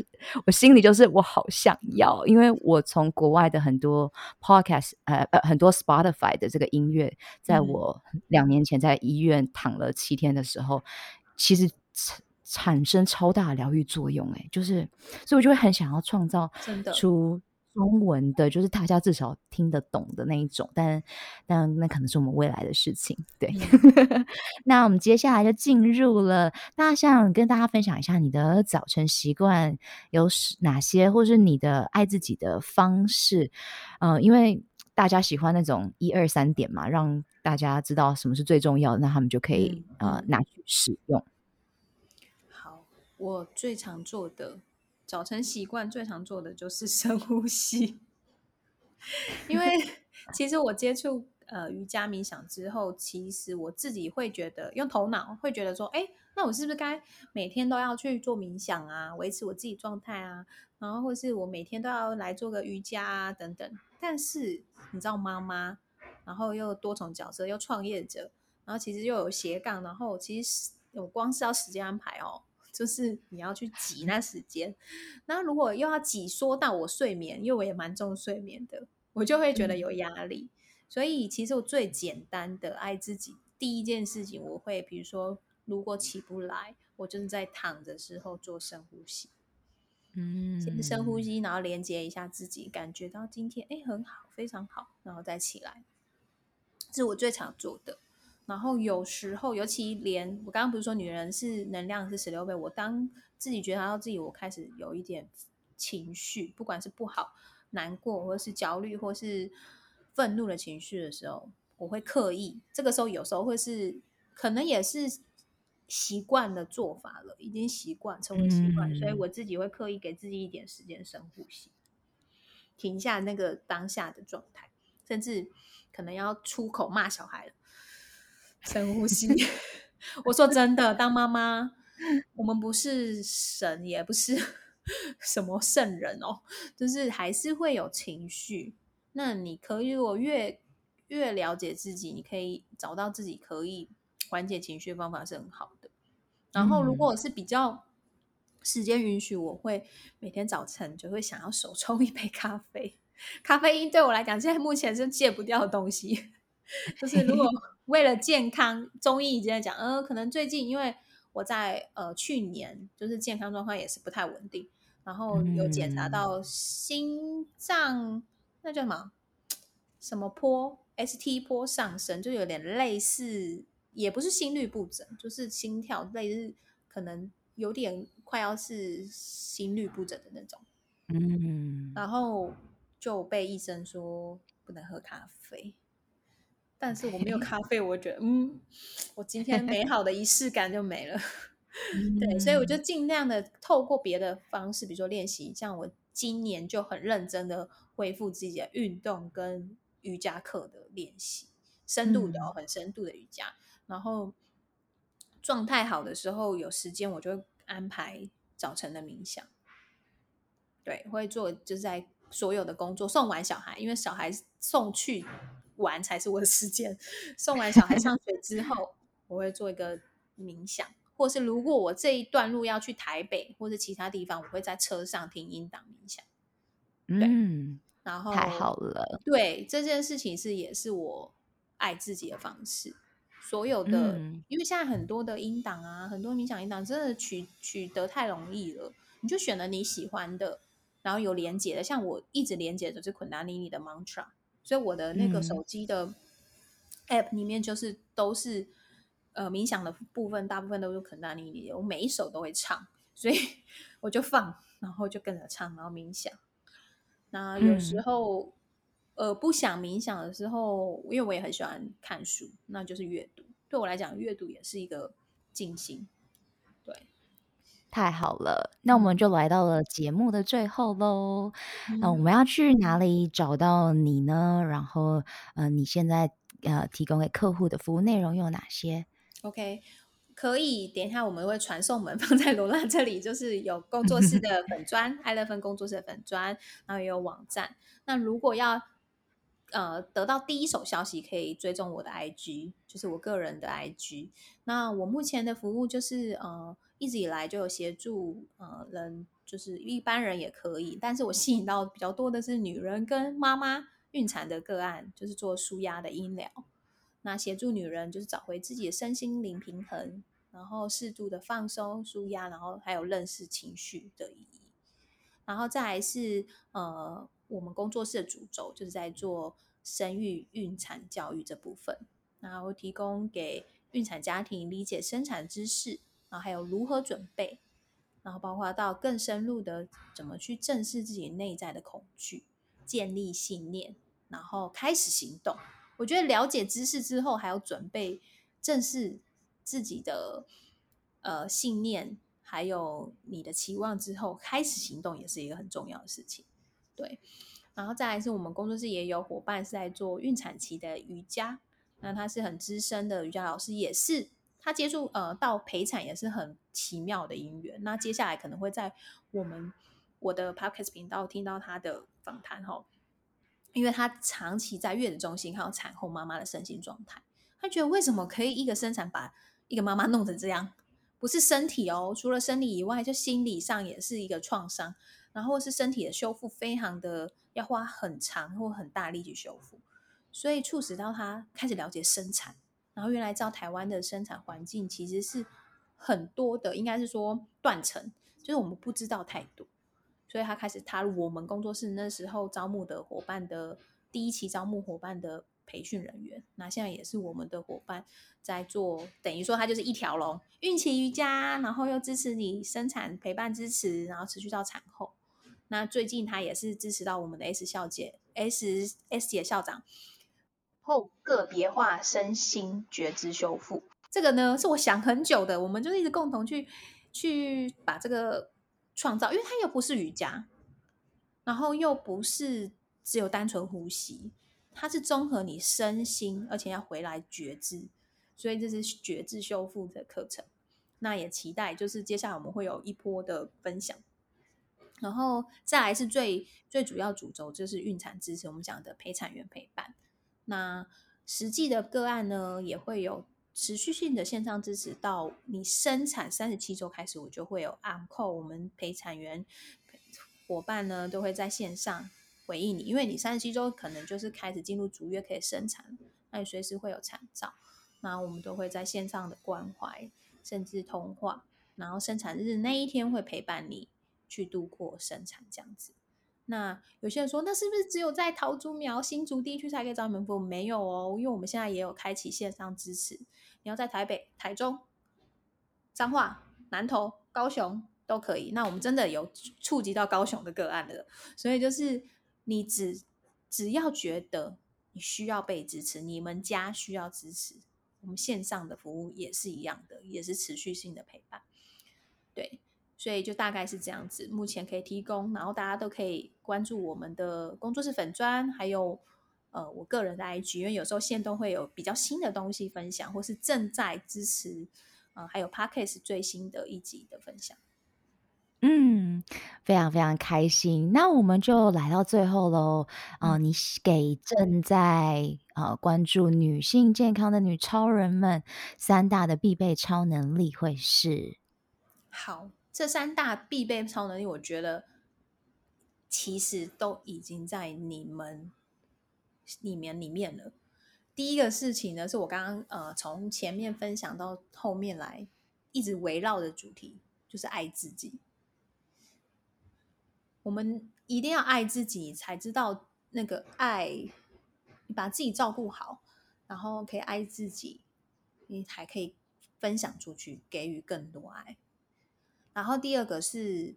我心里就是我好想要，因为我从国外的很多 podcast，呃呃，很多 Spotify 的这个音乐，在我两年前在医院躺了七天的时候，嗯、其实产产生超大疗愈作用，哎，就是，所以我就会很想要创造出。中文的，就是大家至少听得懂的那一种，但但那可能是我们未来的事情。对，嗯、那我们接下来就进入了大象，跟大家分享一下你的早晨习惯有哪些，或是你的爱自己的方式。嗯、呃，因为大家喜欢那种一二三点嘛，让大家知道什么是最重要的，那他们就可以、嗯、呃拿去使用。好，我最常做的。早晨习惯最常做的就是深呼吸，因为 其实我接触呃瑜伽冥想之后，其实我自己会觉得用头脑会觉得说，哎，那我是不是该每天都要去做冥想啊，维持我自己状态啊，然后或是我每天都要来做个瑜伽啊等等。但是你知道妈妈，然后又多重角色，又创业者，然后其实又有斜杠，然后其实我光是要时间安排哦。就是你要去挤那时间，那如果又要挤缩到我睡眠，因为我也蛮重睡眠的，我就会觉得有压力。嗯、所以其实我最简单的爱自己，第一件事情我会，比如说如果起不来，我就是在躺着时候做深呼吸，嗯，先深呼吸，然后连接一下自己，感觉到今天哎很好，非常好，然后再起来，这是我最常做的。然后有时候，尤其连我刚刚不是说女人是能量是十六倍，我当自己觉得到自己我开始有一点情绪，不管是不好、难过，或是焦虑，或是愤怒的情绪的时候，我会刻意。这个时候有时候会是可能也是习惯的做法了，已经习惯成为习惯，嗯、所以我自己会刻意给自己一点时间深呼吸，停下那个当下的状态，甚至可能要出口骂小孩了。深呼吸。我说真的，当妈妈，我们不是神，也不是 什么圣人哦，就是还是会有情绪。那你可以，如果越越了解自己，你可以找到自己可以缓解情绪的方法是很好的。然后，如果我是比较时间允许，我会每天早晨就会想要手冲一杯咖啡。咖啡因对我来讲，现在目前是戒不掉的东西。就是如果为了健康，中医已经在讲，呃，可能最近因为我在呃去年就是健康状况也是不太稳定，然后有检查到心脏那叫什么什么坡 ST 坡上升，就有点类似，也不是心律不整，就是心跳类似，可能有点快要是心律不整的那种。嗯，然后。就被医生说不能喝咖啡，但是我没有咖啡，我觉得嗯，我今天美好的仪式感就没了。对，所以我就尽量的透过别的方式，比如说练习，像我今年就很认真的恢复自己的运动跟瑜伽课的练习，深度的、哦、很深度的瑜伽。然后状态好的时候，有时间我就会安排早晨的冥想。对，会做就是在。所有的工作送完小孩，因为小孩送去玩才是我的时间。送完小孩上学之后，我会做一个冥想，或是如果我这一段路要去台北或者其他地方，我会在车上听音档冥想。嗯，然后太好了。对，这件事情是也是我爱自己的方式。所有的，嗯、因为现在很多的音档啊，很多冥想音档真的取取得太容易了，你就选了你喜欢的。然后有连接的，像我一直连接的是昆达尼尼的 mantra，所以我的那个手机的 app 里面就是都是、嗯、呃冥想的部分，大部分都是肯达尼尼的，我每一首都会唱，所以我就放，然后就跟着唱，然后冥想。那有时候、嗯、呃不想冥想的时候，因为我也很喜欢看书，那就是阅读。对我来讲，阅读也是一个静心。太好了，那我们就来到了节目的最后喽。那、嗯、我们要去哪里找到你呢？然后，呃，你现在呃提供给客户的服务内容有哪些？OK，可以，等一下我们会传送门 放在罗拉这里，就是有工作室的 粉砖，爱乐芬工作室的粉砖，然后也有网站。那如果要呃，得到第一手消息可以追踪我的 IG，就是我个人的 IG。那我目前的服务就是呃，一直以来就有协助呃人，就是一般人也可以，但是我吸引到比较多的是女人跟妈妈孕产的个案，就是做舒压的音疗。那协助女人就是找回自己的身心灵平衡，然后适度的放松舒压，然后还有认识情绪的意义。然后再来是呃。我们工作室的主轴就是在做生育、孕产教育这部分，然后提供给孕产家庭理解生产知识，然后还有如何准备，然后包括到更深入的怎么去正视自己内在的恐惧，建立信念，然后开始行动。我觉得了解知识之后，还有准备正视自己的呃信念，还有你的期望之后，开始行动也是一个很重要的事情。对，然后再来是我们工作室也有伙伴是在做孕产期的瑜伽，那他是很资深的瑜伽老师，也是他接触呃到陪产也是很奇妙的因缘。那接下来可能会在我们我的 Podcast 频道听到他的访谈哈，因为他长期在月子中心还有产后妈妈的身心状态，他觉得为什么可以一个生产把一个妈妈弄成这样？不是身体哦，除了生理以外，就心理上也是一个创伤。然后是身体的修复，非常的要花很长或很大力去修复，所以促使到他开始了解生产。然后原来知道台湾的生产环境其实是很多的，应该是说断层，就是我们不知道太多。所以他开始踏入我们工作室那时候招募的伙伴的第一期招募伙伴的培训人员。那现在也是我们的伙伴在做，等于说他就是一条龙，孕期瑜伽，然后又支持你生产陪伴支持，然后持续到产后。那最近他也是支持到我们的 S 校姐，S S 姐校长后个别化身心觉知修复，这个呢是我想很久的，我们就一直共同去去把这个创造，因为它又不是瑜伽，然后又不是只有单纯呼吸，它是综合你身心，而且要回来觉知，所以这是觉知修复的课程。那也期待就是接下来我们会有一波的分享。然后再来是最最主要主轴，就是孕产支持，我们讲的陪产员陪伴。那实际的个案呢，也会有持续性的线上支持，到你生产三十七周开始，我就会有 on call，我们陪产员伙伴呢都会在线上回应你，因为你三十七周可能就是开始进入足月可以生产，那你随时会有产兆，那我们都会在线上的关怀，甚至通话，然后生产日那一天会陪伴你去度过生产这样子。那有些人说，那是不是只有在桃竹苗、新竹地区才可以找你们服务？没有哦，因为我们现在也有开启线上支持。你要在台北、台中、彰化、南投、高雄都可以。那我们真的有触及到高雄的个案了，所以就是你只只要觉得你需要被支持，你们家需要支持，我们线上的服务也是一样的，也是持续性的陪伴。对。所以就大概是这样子，目前可以提供，然后大家都可以关注我们的工作室粉砖，还有呃我个人的 IG，因为有时候线都会有比较新的东西分享，或是正在支持，呃还有 Podcast 最新的一集的分享。嗯，非常非常开心。那我们就来到最后喽，啊、呃，你给正在呃关注女性健康的女超人们三大的必备超能力会是？好。这三大必备超能力，我觉得其实都已经在你们里面里面了。第一个事情呢，是我刚刚呃从前面分享到后面来，一直围绕的主题，就是爱自己。我们一定要爱自己，才知道那个爱，你把自己照顾好，然后可以爱自己，你还可以分享出去，给予更多爱。然后第二个是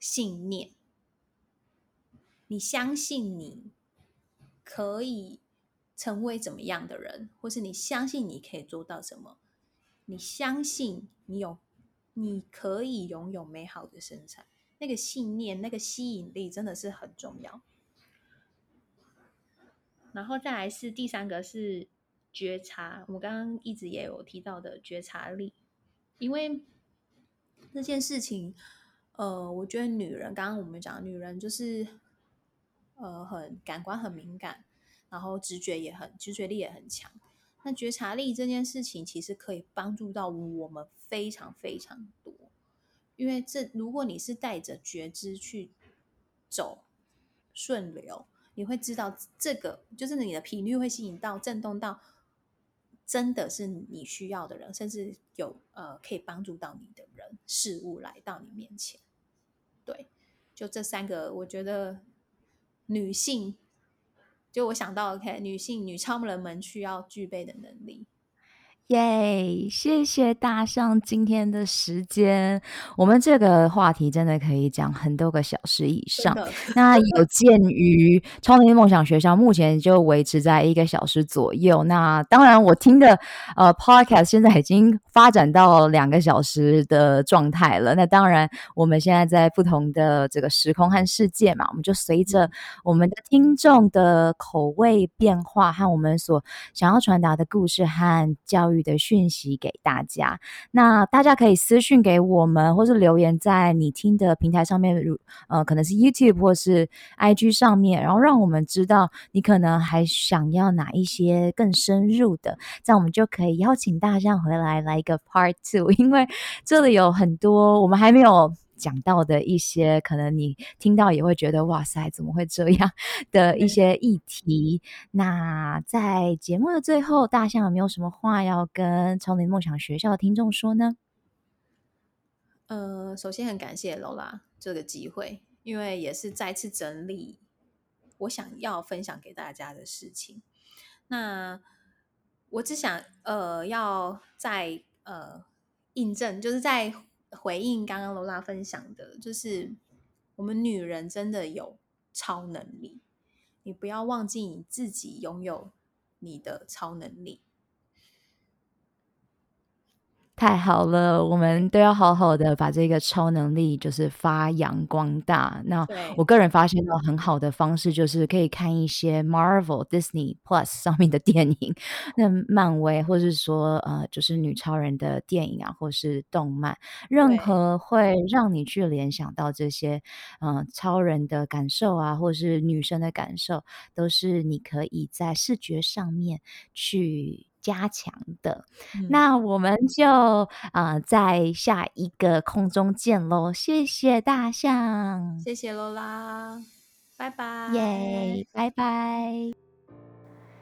信念，你相信你可以成为怎么样的人，或是你相信你可以做到什么？你相信你有，你可以拥有美好的生产，那个信念，那个吸引力真的是很重要。然后再来是第三个是觉察，我刚刚一直也有提到的觉察力，因为。那件事情，呃，我觉得女人，刚刚我们讲，女人就是，呃，很感官很敏感，然后直觉也很，直觉力也很强。那觉察力这件事情，其实可以帮助到我们非常非常多，因为这如果你是带着觉知去走顺流，你会知道这个就是你的频率会吸引到震动到。真的是你需要的人，甚至有呃可以帮助到你的人事物来到你面前。对，就这三个，我觉得女性，就我想到，OK，女性女超人们需要具备的能力。耶谢谢大象今天的时间。我们这个话题真的可以讲很多个小时以上。那有鉴于超能力梦想学校目前就维持在一个小时左右，那当然我听的呃 podcast 现在已经发展到两个小时的状态了。那当然我们现在在不同的这个时空和世界嘛，我们就随着我们的听众的口味变化和我们所想要传达的故事和教育的讯息给大家，那大家可以私讯给我们，或是留言在你听的平台上面，如呃可能是 YouTube 或是 IG 上面，然后让我们知道你可能还想要哪一些更深入的，这样我们就可以邀请大象回来来一个 Part Two，因为这里有很多我们还没有。讲到的一些可能你听到也会觉得哇塞，怎么会这样 的一些议题？那在节目的最后，大象有没有什么话要跟超能力梦想学校的听众说呢？呃，首先很感谢 Lola 这个机会，因为也是再次整理我想要分享给大家的事情。那我只想呃要再呃印证，就是在。回应刚刚罗拉分享的，就是我们女人真的有超能力，你不要忘记你自己拥有你的超能力。太好了，我们都要好好的把这个超能力就是发扬光大。那我个人发现到很好的方式就是可以看一些 Marvel、Disney Plus 上面的电影，那漫威或是说呃就是女超人的电影啊，或是动漫，任何会让你去联想到这些嗯、呃、超人的感受啊，或是女生的感受，都是你可以在视觉上面去。加强的，嗯、那我们就啊、呃，在下一个空中见喽！谢谢大象，谢谢罗拉，拜拜，耶，拜拜。